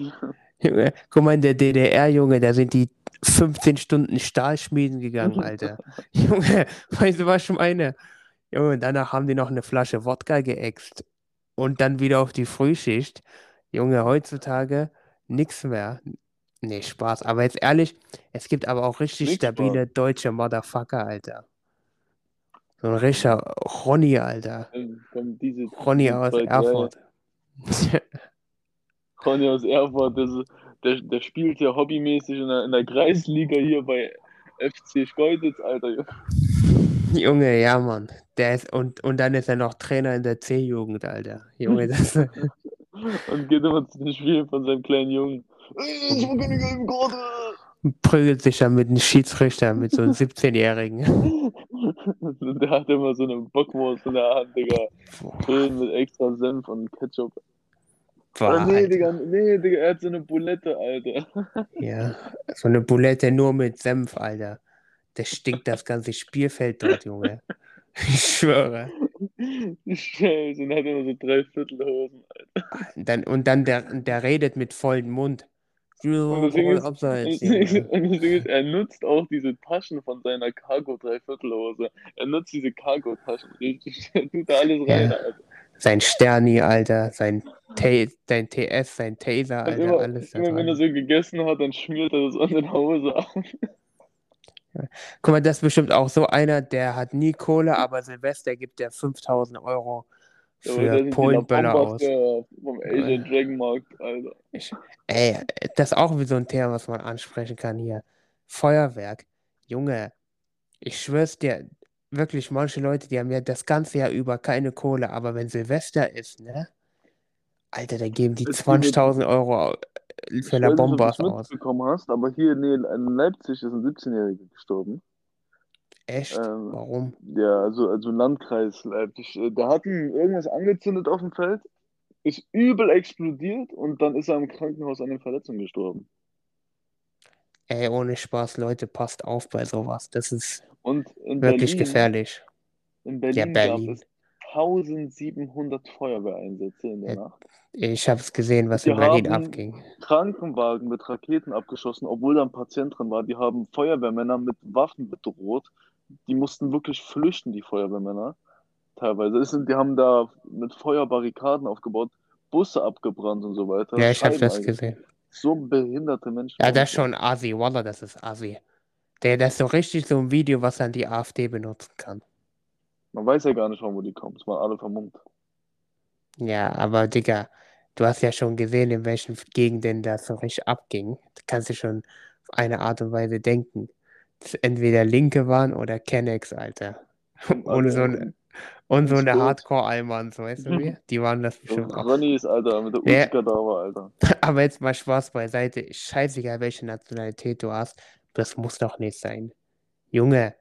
[SPEAKER 1] Junge, guck mal in der DDR, Junge, da sind die 15 Stunden Stahlschmieden gegangen, Alter. Junge, weißt du, was ich meine? Junge, danach haben die noch eine Flasche Wodka geäxt. Und dann wieder auf die Frühschicht. Junge, heutzutage nix mehr. Nee, Spaß. Aber jetzt ehrlich, es gibt aber auch richtig
[SPEAKER 2] Nix
[SPEAKER 1] stabile deutsche Motherfucker, Alter. So ein richtiger Ronny, Alter.
[SPEAKER 2] Kommen diese,
[SPEAKER 1] Ronny aus Erfurt.
[SPEAKER 2] Ronny aus Erfurt, das ist, der, der spielt ja hobbymäßig in der, in der Kreisliga hier bei FC Schkeuditz, Alter.
[SPEAKER 1] Junge, ja, Mann. Der ist, und, und dann ist er noch Trainer in der C-Jugend, Alter. Junge, das,
[SPEAKER 2] Und geht immer zu den Spielen von seinem kleinen Jungen. Ich hab keine gelben Karte.
[SPEAKER 1] Prügelt sich dann mit einem Schiedsrichter, mit so einem 17-Jährigen.
[SPEAKER 2] Der hat immer so eine Bockwurst in der Hand, Digga. Schön mit extra Senf und Ketchup.
[SPEAKER 1] boah,
[SPEAKER 2] oh, nee. Digga, nee, Digga, er hat so eine Bulette, Alter.
[SPEAKER 1] Ja, so eine Bulette nur mit Senf, Alter. Der stinkt das ganze Spielfeld dort, Junge. Ich schwöre.
[SPEAKER 2] Scheiße, und hat immer so drei Viertelhosen, Alter.
[SPEAKER 1] Und dann, und dann der, der redet mit vollem Mund.
[SPEAKER 2] Und das Ding
[SPEAKER 1] Voll
[SPEAKER 2] ist,
[SPEAKER 1] abseits,
[SPEAKER 2] und das Ding ist, er nutzt auch diese Taschen von seiner Cargo-Dreiviertelhose. Er nutzt diese Cargo-Taschen richtig. Er tut da alles rein,
[SPEAKER 1] Ja.
[SPEAKER 2] Alter.
[SPEAKER 1] Sein Sterni, Alter. Sein, Ta sein TS, sein Taser,
[SPEAKER 2] Und
[SPEAKER 1] Alter.
[SPEAKER 2] immer,
[SPEAKER 1] Alles
[SPEAKER 2] immer wenn er so gegessen hat, dann schmiert er das an den Hose ab.
[SPEAKER 1] Guck mal, das ist bestimmt auch so einer, der hat nie Kohle, aber Silvester gibt der 5000 Euro
[SPEAKER 2] Da
[SPEAKER 1] für
[SPEAKER 2] die
[SPEAKER 1] Polenböller aus.
[SPEAKER 2] vom Asian
[SPEAKER 1] Äh.
[SPEAKER 2] Dragon Markt, Alter.
[SPEAKER 1] Ich, ey, das ist auch wie so ein Thema, was man ansprechen kann hier. Feuerwerk. Junge, ich schwör's dir, wirklich, manche Leute, die haben ja das ganze Jahr über keine Kohle, aber wenn Silvester ist, ne? Alter, da geben die
[SPEAKER 2] Es gibt-
[SPEAKER 1] 20.000 Euro
[SPEAKER 2] Ich
[SPEAKER 1] für
[SPEAKER 2] weiß nicht, ob du
[SPEAKER 1] Bombas
[SPEAKER 2] es
[SPEAKER 1] aus.
[SPEAKER 2] mitbekommen hast, aber hier in Leipzig ist ein 17-Jähriger gestorben.
[SPEAKER 1] Echt?
[SPEAKER 2] Ähm,
[SPEAKER 1] Warum?
[SPEAKER 2] Ja, also, also Landkreis Leipzig. Äh, Da hat ihm irgendwas angezündet auf dem Feld, ist übel explodiert und dann ist er im Krankenhaus an den Verletzungen gestorben.
[SPEAKER 1] Ey, ohne Spaß, Leute, passt auf bei sowas. Das ist wirklich
[SPEAKER 2] Berlin,
[SPEAKER 1] gefährlich.
[SPEAKER 2] in
[SPEAKER 1] Ja,
[SPEAKER 2] Berlin,
[SPEAKER 1] Berlin.
[SPEAKER 2] gab es 1700 Feuerwehreinsätze in der. Nacht.
[SPEAKER 1] Ich habe es gesehen, was
[SPEAKER 2] Die
[SPEAKER 1] in Berlin
[SPEAKER 2] haben-
[SPEAKER 1] abging.
[SPEAKER 2] Krankenwagen mit Raketen abgeschossen, obwohl da ein Patient drin war. Die haben Feuerwehrmänner mit Waffen bedroht. Die mussten wirklich flüchten, die Feuerwehrmänner. Teilweise. Es sind, die haben da mit Feuerbarrikaden aufgebaut, Busse abgebrannt und so weiter.
[SPEAKER 1] Ja, ich habe das gesehen.
[SPEAKER 2] So behinderte Menschen.
[SPEAKER 1] Ja, das ist schon Asi. Wallah, das ist Asi. Der, das ist so richtig so ein Video, was dann die AfD benutzen kann.
[SPEAKER 2] Man weiß ja gar nicht, von wo die kommen. Es waren alle vermummt.
[SPEAKER 1] Ja, aber Digga, du hast ja schon gesehen, in welchen Gegenden das so richtig abging. Da kannst du schon auf eine Art und Weise denken. Entweder Linke waren oder Kennex, Alter. Und so, ein, und so eine
[SPEAKER 2] Boot.
[SPEAKER 1] Hardcore-Allmanns, weißt du wie? Die waren das
[SPEAKER 2] So
[SPEAKER 1] bestimmt auch.
[SPEAKER 2] Ronnies, Alter, mit der
[SPEAKER 1] Ja.
[SPEAKER 2] Ulskadaver, Alter.
[SPEAKER 1] Aber jetzt mal Spaß beiseite. Scheißegal, welche Nationalität du hast. Das muss doch nicht sein. Junge,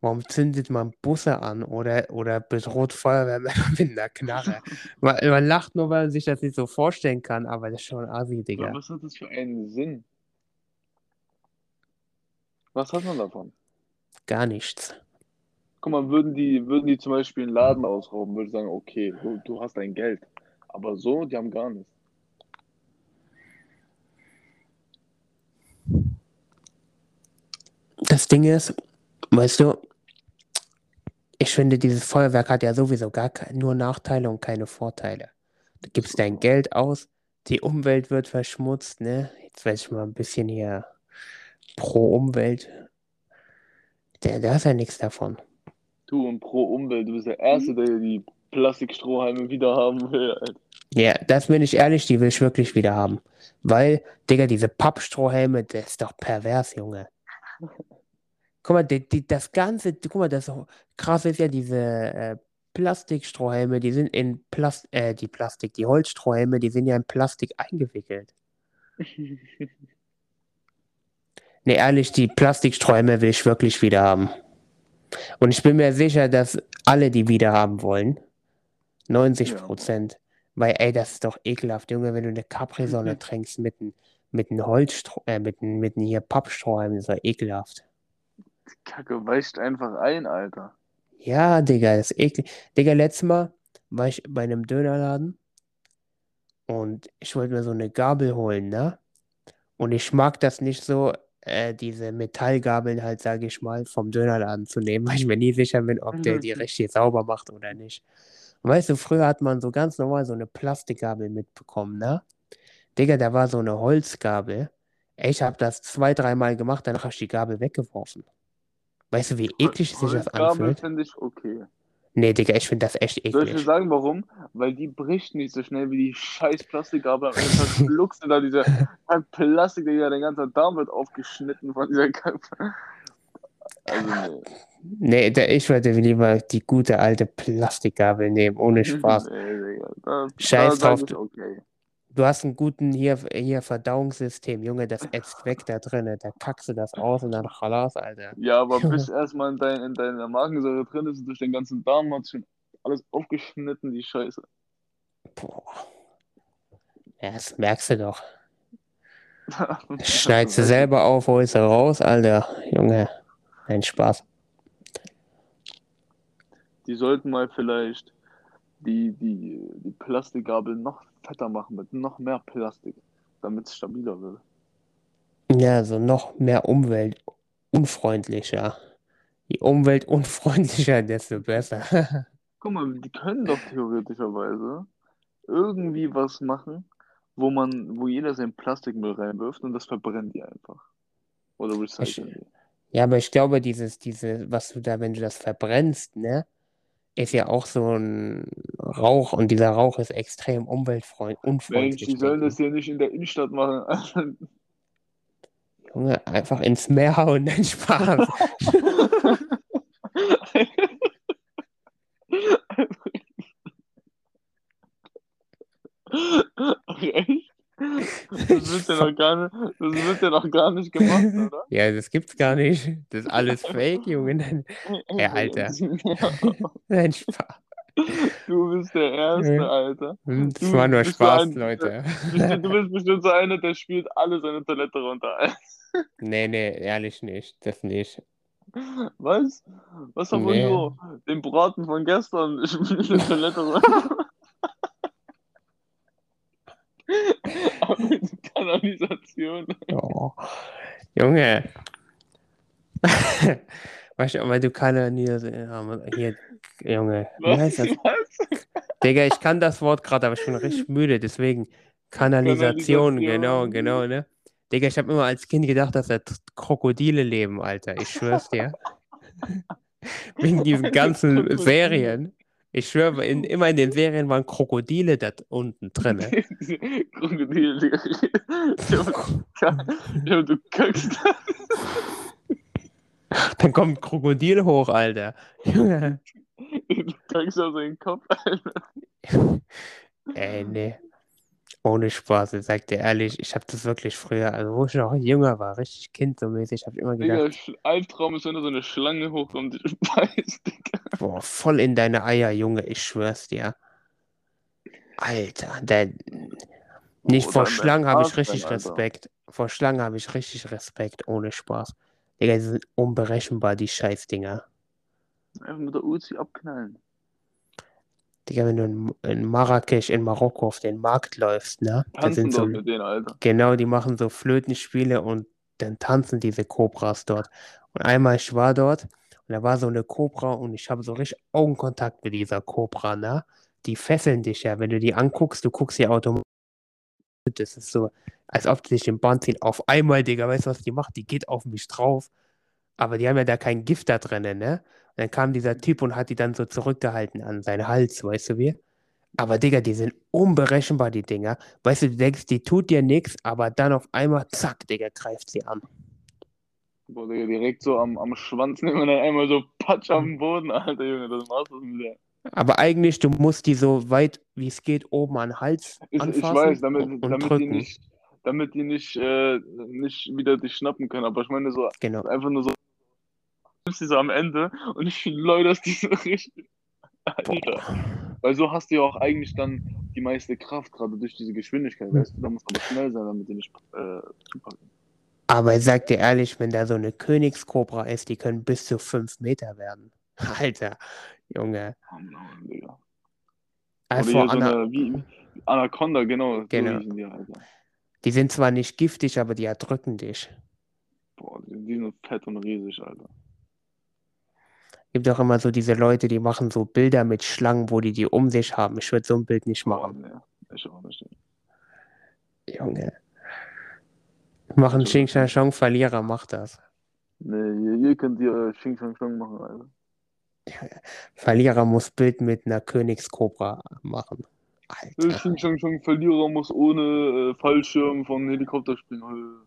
[SPEAKER 1] warum zündet man Busse an oder, oder bedroht Feuerwehrmänner mit einer Knarre? man, man lacht nur, weil man sich das nicht so vorstellen kann, aber das ist schon assi, Digga.
[SPEAKER 2] Aber was hat das für einen Sinn? Was hat man davon?
[SPEAKER 1] Gar nichts.
[SPEAKER 2] Guck mal, würden die, würden die zum Beispiel einen Laden ausrauben, würde ich sagen, okay, du, du hast dein Geld. Aber so, die haben gar nichts.
[SPEAKER 1] Das Ding ist, weißt du, ich finde, dieses Feuerwerk hat ja sowieso gar ke- nur Nachteile und keine Vorteile. Du gibst dein Geld aus, die Umwelt wird verschmutzt, ne? Jetzt weiß ich mal ein bisschen hier pro Umwelt. Der, da ist ja nichts davon.
[SPEAKER 2] Du und pro Umwelt, du bist der Erste, der die Plastikstrohhalme wieder haben will. Alter.
[SPEAKER 1] Ja, das bin ich ehrlich, die will ich wirklich wieder haben. Weil, Digga, diese Pappstrohhelme, das ist doch pervers, Junge. Guck mal, die, die, das Ganze, guck mal, das krass ist ja diese äh, Plastikstrohhelme, die sind in Plast äh, die Plastik, die Holzstrohhelme, die sind ja in Plastik eingewickelt. Ne, ehrlich, die Plastikstrohhelme will ich wirklich wieder haben. Und ich bin mir sicher, dass alle die wieder haben wollen. 90
[SPEAKER 2] Ja.
[SPEAKER 1] Prozent. Weil, ey, das ist doch ekelhaft, Junge, wenn du eine Capri-Sonne trinkst mit einem mit äh, mit einem mit hier Pappstrohhalm, das ist doch ekelhaft.
[SPEAKER 2] Die Kacke weicht einfach ein, Alter.
[SPEAKER 1] Ja, Digga, das ist eklig. Digga, letztes Mal war ich bei einem Dönerladen und ich wollte mir so eine Gabel holen, ne? Und ich mag das nicht so, äh, diese Metallgabeln halt, sage ich mal, vom Dönerladen zu nehmen, weil ich mir nie sicher bin, ob der die richtig sauber macht oder nicht. Und weißt du, früher hat man so ganz normal so eine Plastikgabel mitbekommen, ne? Digga, da war so eine Holzgabel. Ich habe das zwei, dreimal gemacht, danach habe ich die Gabel weggeworfen. Weißt du, wie eklig sich das
[SPEAKER 2] Holzgabel
[SPEAKER 1] anfühlt?
[SPEAKER 2] finde ich okay.
[SPEAKER 1] Nee, Digga, ich finde das echt
[SPEAKER 2] Soll ich dir
[SPEAKER 1] eklig.
[SPEAKER 2] sagen, warum? Weil die bricht nicht so schnell wie die scheiß Plastikgabel. Am Ende verschluckst du da diese halt Plastik, Digga, dein ganzer Darm wird aufgeschnitten von dieser Gabel. Also, nee.
[SPEAKER 1] Nee, ich würde lieber die gute alte Plastikgabel nehmen, ohne Spaß.
[SPEAKER 2] Nee, Digga. Da,
[SPEAKER 1] Scheiß
[SPEAKER 2] da
[SPEAKER 1] drauf,
[SPEAKER 2] okay.
[SPEAKER 1] Du hast einen guten hier, hier Verdauungssystem, Junge, das ätzt weg da drinnen. Da kackst du das aus und dann Chalas, Alter.
[SPEAKER 2] Ja, aber bis erstmal in, dein, in deiner Magensäure drin ist und durch den ganzen Darm hat schon alles aufgeschnitten, die Scheiße.
[SPEAKER 1] Boah. Ja, das merkst du doch. Schneidest du selber auf, holst du raus, Alter. Junge, ein Spaß.
[SPEAKER 2] Die sollten mal vielleicht die, die, die Plastikgabel noch fetter machen mit noch mehr Plastik, damit es stabiler wird.
[SPEAKER 1] Ja, so noch mehr umweltunfreundlicher. Je umweltunfreundlicher, desto besser.
[SPEAKER 2] Guck mal, die können doch theoretischerweise irgendwie was machen, wo man, wo jeder seinen Plastikmüll reinwirft und das verbrennt die einfach. Oder recyceln die.
[SPEAKER 1] Ja, aber ich glaube, dieses, diese, was du da, wenn du das verbrennst, ne, ist ja auch so ein Rauch und dieser Rauch ist extrem umweltunfreundlich.
[SPEAKER 2] Mensch, die sollen das ja nicht in der Innenstadt machen.
[SPEAKER 1] Junge, einfach ins Meer hauen, dein Spaß.
[SPEAKER 2] Echt? Das wird, ja noch gar nicht, das wird ja noch gar nicht gemacht, oder?
[SPEAKER 1] Ja, das gibt's gar nicht. Das ist alles Fake, Junge. Ja, Alter. Nein, Spaß.
[SPEAKER 2] Du bist der Erste, Alter.
[SPEAKER 1] Das
[SPEAKER 2] Du
[SPEAKER 1] war nur Spaß,
[SPEAKER 2] ein-
[SPEAKER 1] Leute.
[SPEAKER 2] Du bist bestimmt so einer, der spielt alle seine Toilette runter.
[SPEAKER 1] Nee, nee, ehrlich nicht. Das nicht.
[SPEAKER 2] Was? Was haben
[SPEAKER 1] Nee.
[SPEAKER 2] wir so? Den Braten von gestern spielt die Toilette runter. Kanalisation.
[SPEAKER 1] Oh. Junge. Weißt du, weil du keine hier, hier, Junge, wie
[SPEAKER 2] Was?
[SPEAKER 1] heißt das?
[SPEAKER 2] Was?
[SPEAKER 1] Digga, ich kann das Wort gerade, aber ich bin richtig müde, deswegen Kanalisation, genau,
[SPEAKER 2] Kanalisation.
[SPEAKER 1] genau, ne? Digga, ich habe immer als Kind gedacht, dass da Krokodile leben, Alter. Ich schwör's dir. Wegen diesen ganzen. Serien. Ich schwöre, in, immer in den Serien waren Krokodile da unten drin. Ne?
[SPEAKER 2] Krokodile. Ja, du kackst.
[SPEAKER 1] Dann kommt ein Krokodil hoch, Alter. Junge.
[SPEAKER 2] Du kackst auf seinen Kopf, Alter.
[SPEAKER 1] Ey, nee. Ohne Spaß, ich sag dir ehrlich, ich habe das wirklich früher, also wo ich noch jünger war, richtig Kind so mäßig, habe ich immer
[SPEAKER 2] Digga,
[SPEAKER 1] gedacht,
[SPEAKER 2] Sch- Albtraum ist, wenn da so eine Schlange hochkommt, die beißt, Digga.
[SPEAKER 1] boah, voll in deine Eier, Junge, ich schwör's dir. Alter, der, nicht
[SPEAKER 2] Oder
[SPEAKER 1] vor Schlangen habe ich richtig
[SPEAKER 2] Alter.
[SPEAKER 1] Respekt. Vor Schlangen habe ich richtig Respekt, ohne Spaß. Digga, die sind unberechenbar, die Scheißdinger.
[SPEAKER 2] Einfach mit der Uzi abknallen.
[SPEAKER 1] Digga, wenn du in, in Marrakesch, in Marokko auf den Markt läufst, ne? Da sind so,
[SPEAKER 2] mit denen, Alter.
[SPEAKER 1] genau, die machen so Flötenspiele und dann tanzen diese Kobras dort. Und einmal, ich war dort und da war so eine Kobra und ich habe so richtig Augenkontakt mit dieser Kobra, ne? Die fesseln dich ja, wenn du die anguckst, du guckst sie automatisch. Das ist so, als ob die sich den Band ziehen. Auf einmal, Digga, weißt du, was die macht? Die geht auf mich drauf. Aber die haben ja da kein Gift da drin, ne? Dann kam dieser Typ und hat die dann so zurückgehalten an seinen Hals, weißt du wie? Aber Digga, die sind unberechenbar, die Dinger. Weißt du, du denkst, die tut dir nichts, aber dann auf einmal, zack, Digga, greift sie an.
[SPEAKER 2] Boah, Digga, direkt so am, am Schwanz nehmen und dann einmal so Patsch den Boden, Alter, Junge, das machst du der.
[SPEAKER 1] Aber eigentlich, du musst die so weit wie es geht oben an den Hals
[SPEAKER 2] Ich, ich
[SPEAKER 1] anfassen
[SPEAKER 2] weiß, damit,
[SPEAKER 1] und, und
[SPEAKER 2] damit die
[SPEAKER 1] drücken.
[SPEAKER 2] nicht, damit die nicht, äh, nicht wieder dich schnappen können, aber ich meine so,
[SPEAKER 1] Genau.
[SPEAKER 2] einfach nur so, nimmst so am Ende und ich läuterst die so richtig. Alter. Weil so hast du ja auch eigentlich dann die meiste Kraft, gerade durch diese Geschwindigkeit, weißt du, da muss aber schnell sein, damit die nicht äh, zupacken.
[SPEAKER 1] Aber ich sag dir ehrlich, wenn da so eine Königskobra ist, die können bis zu fünf Meter werden. Alter, Junge.
[SPEAKER 2] Oh Mann, Digga. Oder
[SPEAKER 1] Also
[SPEAKER 2] hier so
[SPEAKER 1] Anna,
[SPEAKER 2] eine, wie, Anaconda, genau,
[SPEAKER 1] Genau.
[SPEAKER 2] so die, Alter.
[SPEAKER 1] die sind zwar nicht giftig, aber die erdrücken dich.
[SPEAKER 2] Boah, die, die sind fett und riesig, Alter.
[SPEAKER 1] Gibt auch immer so diese Leute, die machen so Bilder mit Schlangen, wo die die um sich haben. Ich würde so ein Bild nicht machen.
[SPEAKER 2] nee, ich auch nicht.
[SPEAKER 1] Junge. Machen Xing Shang Shang Verlierer, macht das.
[SPEAKER 2] Nee, ihr, ihr könnt ihr äh, Xing Shang Shang machen, Alter.
[SPEAKER 1] Verlierer muss Bild mit einer Königskobra machen. Alter.
[SPEAKER 2] Xing Shang Shang Verlierer muss ohne äh, Fallschirm von Helikopter springen.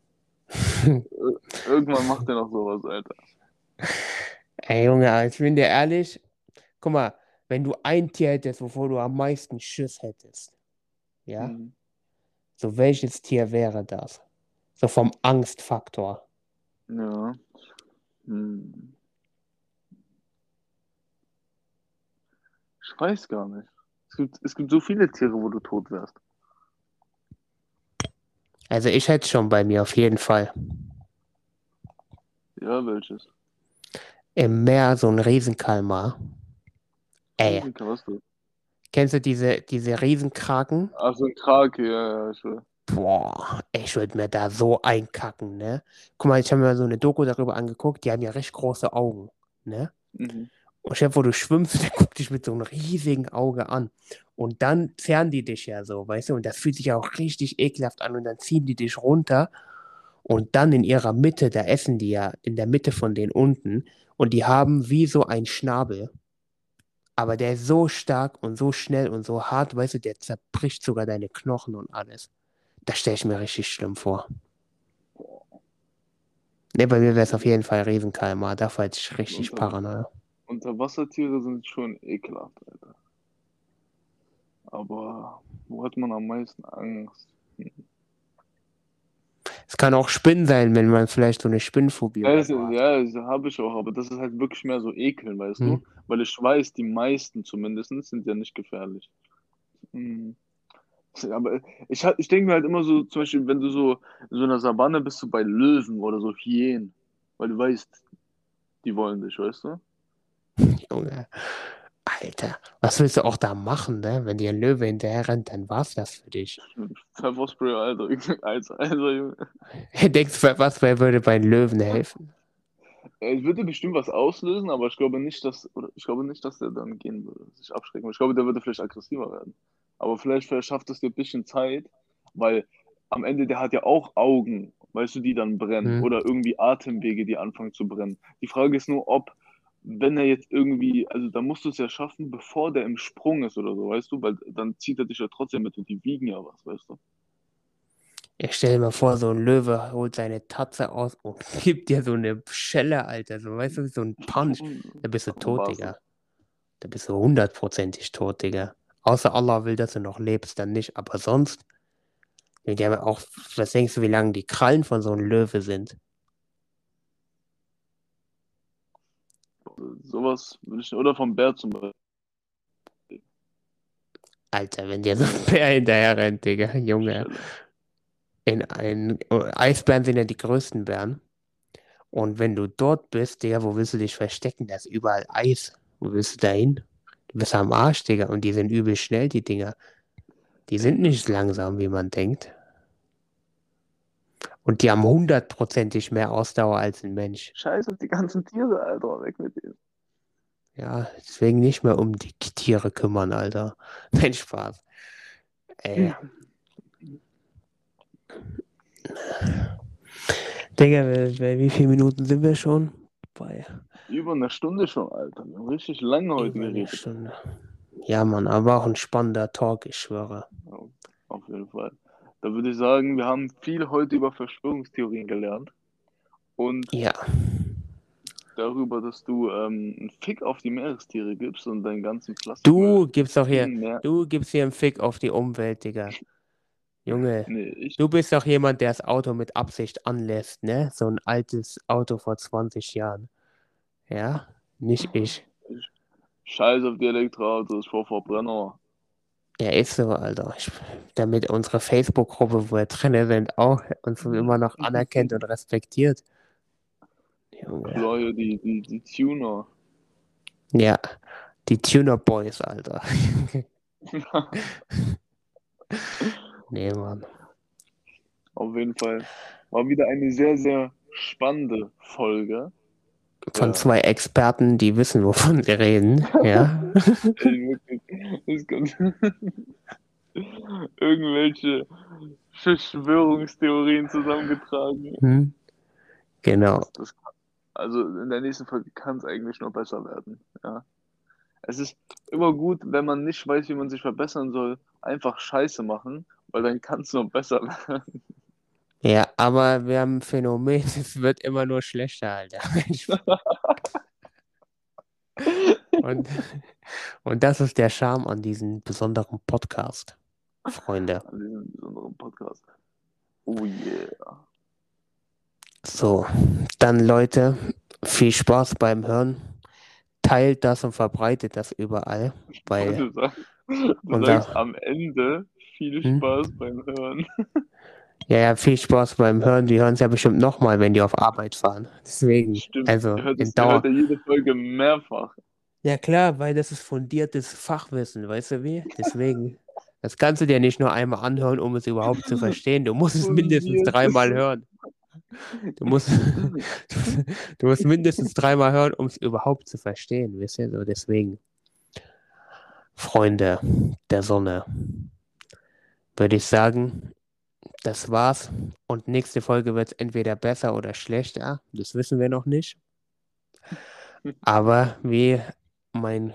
[SPEAKER 2] Äh, Irgendwann macht er noch sowas, Alter.
[SPEAKER 1] Ey, Junge, ich bin dir ehrlich, guck mal, wenn du ein Tier hättest, wovor du am meisten Schiss hättest, ja,
[SPEAKER 2] Mhm.
[SPEAKER 1] So, welches Tier wäre das? So vom Angstfaktor.
[SPEAKER 2] Ja. Hm. Ich weiß gar nicht. Es gibt, es gibt so viele Tiere, wo du tot wärst.
[SPEAKER 1] Also ich hätte schon bei mir auf jeden Fall.
[SPEAKER 2] Ja, welches?
[SPEAKER 1] Im Meer so ein Riesenkalmar. Ey,
[SPEAKER 2] Riesenka, was du?
[SPEAKER 1] kennst du diese, diese Riesenkraken?
[SPEAKER 2] Ach, so ein Krake, ja, ja, ich will.
[SPEAKER 1] Boah, ich würde mir da so einkacken, ne? Guck mal, ich habe mir mal so eine Doku darüber angeguckt, die haben ja recht große Augen, ne?
[SPEAKER 2] Mhm.
[SPEAKER 1] Und dir vor, du schwimmst, der guckt dich mit so einem riesigen Auge an. Und dann zerren die dich ja so, weißt du? Und das fühlt sich ja auch richtig ekelhaft an. Und dann ziehen die dich runter. Und dann in ihrer Mitte, da essen die ja in der Mitte von denen unten. Und die haben wie so ein Schnabel. Aber der ist so stark und so schnell und so hart, weißt du, der zerbricht sogar deine Knochen und alles. Das stelle ich mir richtig schlimm vor. Ne, bei mir wäre es auf jeden Fall Riesenkalmar. Da war ich richtig
[SPEAKER 2] äh,
[SPEAKER 1] paranoia.
[SPEAKER 2] Unterwassertiere sind schon ekelhaft, Alter. Aber wo hat man am meisten Angst?
[SPEAKER 1] Es kann auch Spinnen sein, wenn man vielleicht so eine Spinnenphobie
[SPEAKER 2] Ja,
[SPEAKER 1] so hat.
[SPEAKER 2] ja, das habe ich auch, aber das ist halt wirklich mehr so Ekeln, weißt
[SPEAKER 1] Hm.
[SPEAKER 2] du? Weil ich weiß, die meisten zumindest sind ja nicht gefährlich. Hm. Aber ich, ich denke mir halt immer so, zum Beispiel, wenn du so in so einer Savanne bist, du bei Löwen oder so Hyänen, weil du weißt, die wollen dich, weißt du?
[SPEAKER 1] Junge. Alter, was willst du auch da machen, ne? Wenn dir ein Löwe hinterher rennt, dann war's das für dich.
[SPEAKER 2] Pfefferspray, Alter. Alter, Alter, Junge.
[SPEAKER 1] Denkst du, was würde bei einem Löwen helfen?
[SPEAKER 2] Es würde bestimmt was auslösen, aber ich glaube nicht, dass, oder ich glaube nicht, dass der dann gehen würde, sich abschrecken würde. Ich glaube, der würde vielleicht aggressiver werden. Aber vielleicht verschafft es dir ein bisschen Zeit, weil am Ende der hat ja auch Augen, weißt du, die dann brennen
[SPEAKER 1] Hm.
[SPEAKER 2] oder irgendwie Atemwege, die anfangen zu brennen. Die Frage ist nur, ob, wenn er jetzt irgendwie, also da musst du es ja schaffen, bevor der im Sprung ist oder so, weißt du, weil dann zieht er dich ja trotzdem mit und die wiegen ja was, weißt du.
[SPEAKER 1] Ich stell mir vor, so ein Löwe holt seine Tatze aus und gibt dir so eine Schelle, Alter. So, weißt du, so ein Punch. Da bist du tot, Digga. Da bist du hundertprozentig tot, Digga. Außer Allah will, dass du noch lebst, dann nicht. Aber sonst, die haben auch, was denkst du, wie lang die Krallen von so einem Löwe sind?
[SPEAKER 2] Sowas würde ich, oder vom Bär zum Beispiel.
[SPEAKER 1] Alter, wenn dir so ein Bär hinterher rennt, Digga, Junge. In ein, Eisbären sind ja die größten Bären. Und wenn du dort bist, Digga, wo willst du dich verstecken? Da ist überall Eis. Wo willst du da hin? Du bist am Arsch, Digga. Und die sind übel schnell, die Dinger. Die sind nicht langsam, wie man denkt. Und die haben hundertprozentig mehr Ausdauer als ein Mensch.
[SPEAKER 2] Scheiß auf die ganzen Tiere, Alter, weg mit denen.
[SPEAKER 1] Ja, deswegen nicht mehr um die Tiere kümmern, Alter. Nein, Spaß. Ey. Digga, bei, bei wie viele Minuten sind wir schon? Bei
[SPEAKER 2] Über eine Stunde schon, Alter. Wir haben richtig lange heute geredet.
[SPEAKER 1] Stunde. Ja, Mann, aber auch ein spannender Talk, ich schwöre.
[SPEAKER 2] Auf jeden Fall. Da würde ich sagen, wir haben viel heute über Verschwörungstheorien gelernt. Und
[SPEAKER 1] Ja,
[SPEAKER 2] darüber, dass du ähm, einen Fick auf die Meerestiere gibst und deinen ganzen Plastik.
[SPEAKER 1] du gibst doch hier,
[SPEAKER 2] im Meer.
[SPEAKER 1] du gibst hier einen Fick auf die Umwelt, Digga. Junge,
[SPEAKER 2] Nee, ich.
[SPEAKER 1] du bist doch jemand, der das Auto mit Absicht anlässt, ne? So ein altes Auto vor 20 Jahren. Ja, nicht ich.
[SPEAKER 2] Scheiß auf die Elektroautos vor Verbrenner.
[SPEAKER 1] Ja, ist so, Alter. Ich, damit unsere Facebook-Gruppe, wo wir drin sind, auch uns immer noch anerkennt und respektiert. Junge.
[SPEAKER 2] Hier die, die, die Tuner.
[SPEAKER 1] Ja, die Tuner Boys, Alter. Nee, Mann.
[SPEAKER 2] Auf jeden Fall. War wieder eine sehr, sehr spannende Folge.
[SPEAKER 1] Von
[SPEAKER 2] Ja.
[SPEAKER 1] zwei Experten, die wissen, wovon sie reden. Ja.
[SPEAKER 2] Irgendwelche Verschwörungstheorien zusammengetragen.
[SPEAKER 1] Hm? Genau.
[SPEAKER 2] Das, das, also in der nächsten Folge kann es eigentlich nur besser werden. Ja. Es ist immer gut, wenn man nicht weiß, wie man sich verbessern soll, einfach Scheiße machen, weil dann kann es nur besser werden.
[SPEAKER 1] Ja, aber wir haben ein Phänomen, es wird immer nur schlechter, Alter. Und, und das ist der Charme an diesem besonderen Podcast. Freunde.
[SPEAKER 2] an diesem besonderen Podcast. Oh yeah.
[SPEAKER 1] So, dann Leute, viel Spaß beim Hören. Teilt das und verbreitet das überall, weil
[SPEAKER 2] Du sagst, du sagst am Ende viel
[SPEAKER 1] Hm?
[SPEAKER 2] Spaß beim Hören.
[SPEAKER 1] ja, ja, viel Spaß beim Hören. Die hören es ja bestimmt nochmal, wenn die auf Arbeit fahren. Deswegen,
[SPEAKER 2] Stimmt.
[SPEAKER 1] also
[SPEAKER 2] hört,
[SPEAKER 1] in Dauer.
[SPEAKER 2] hört jede Folge mehrfach.
[SPEAKER 1] Ja klar, weil das ist fundiertes Fachwissen, weißt du wie? Deswegen. Das kannst du dir nicht nur einmal anhören, um es überhaupt zu verstehen. Du musst es mindestens dreimal hören. Du musst, du musst mindestens dreimal hören, um es überhaupt zu verstehen, wisst ihr? So deswegen. Freunde der Sonne, würde ich sagen, das war's. Und nächste Folge wird es entweder besser oder schlechter. Das wissen wir noch nicht. Aber wie mein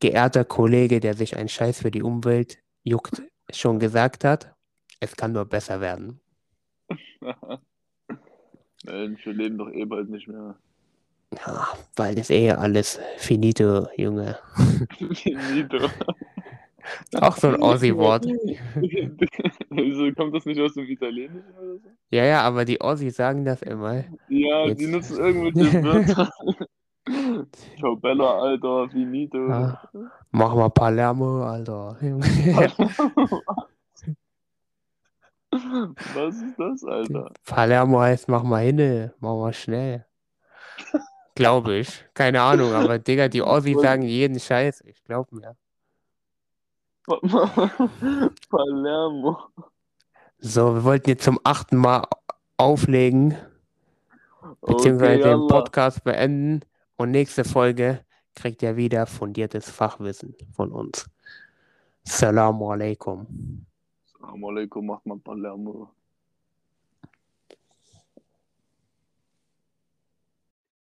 [SPEAKER 1] geehrter Kollege, der sich einen Scheiß für die Umwelt juckt, schon gesagt hat, es kann nur besser werden.
[SPEAKER 2] Mensch, wir leben doch eh bald nicht mehr.
[SPEAKER 1] Ja, weil das eh alles finito, Junge.
[SPEAKER 2] Finito.
[SPEAKER 1] Auch so ein Aussie-Wort.
[SPEAKER 2] Wieso kommt das nicht aus dem Italienischen oder so?
[SPEAKER 1] Ja, ja, aber die Ossis sagen das immer.
[SPEAKER 2] Ja,
[SPEAKER 1] Jetzt-
[SPEAKER 2] die nutzen irgendwelche Wörter. Ciao Bella, Alter, Finito.
[SPEAKER 1] Ja. Mach mal Palermo, Alter.
[SPEAKER 2] Was ist das, Alter?
[SPEAKER 1] Palermo heißt, mach mal hin, mach mal schnell. Glaube ich. Keine Ahnung, aber Digga, die Ossis sagen jeden Scheiß. Ich glaube mir.
[SPEAKER 2] Palermo.
[SPEAKER 1] So, wir wollten jetzt zum achten Mal auflegen, beziehungsweise
[SPEAKER 2] Okay,
[SPEAKER 1] den. Podcast beenden. Und nächste Folge kriegt ihr wieder fundiertes Fachwissen von uns. Salamu alaikum.
[SPEAKER 2] Assalamu alaikum, macht mal Palermo.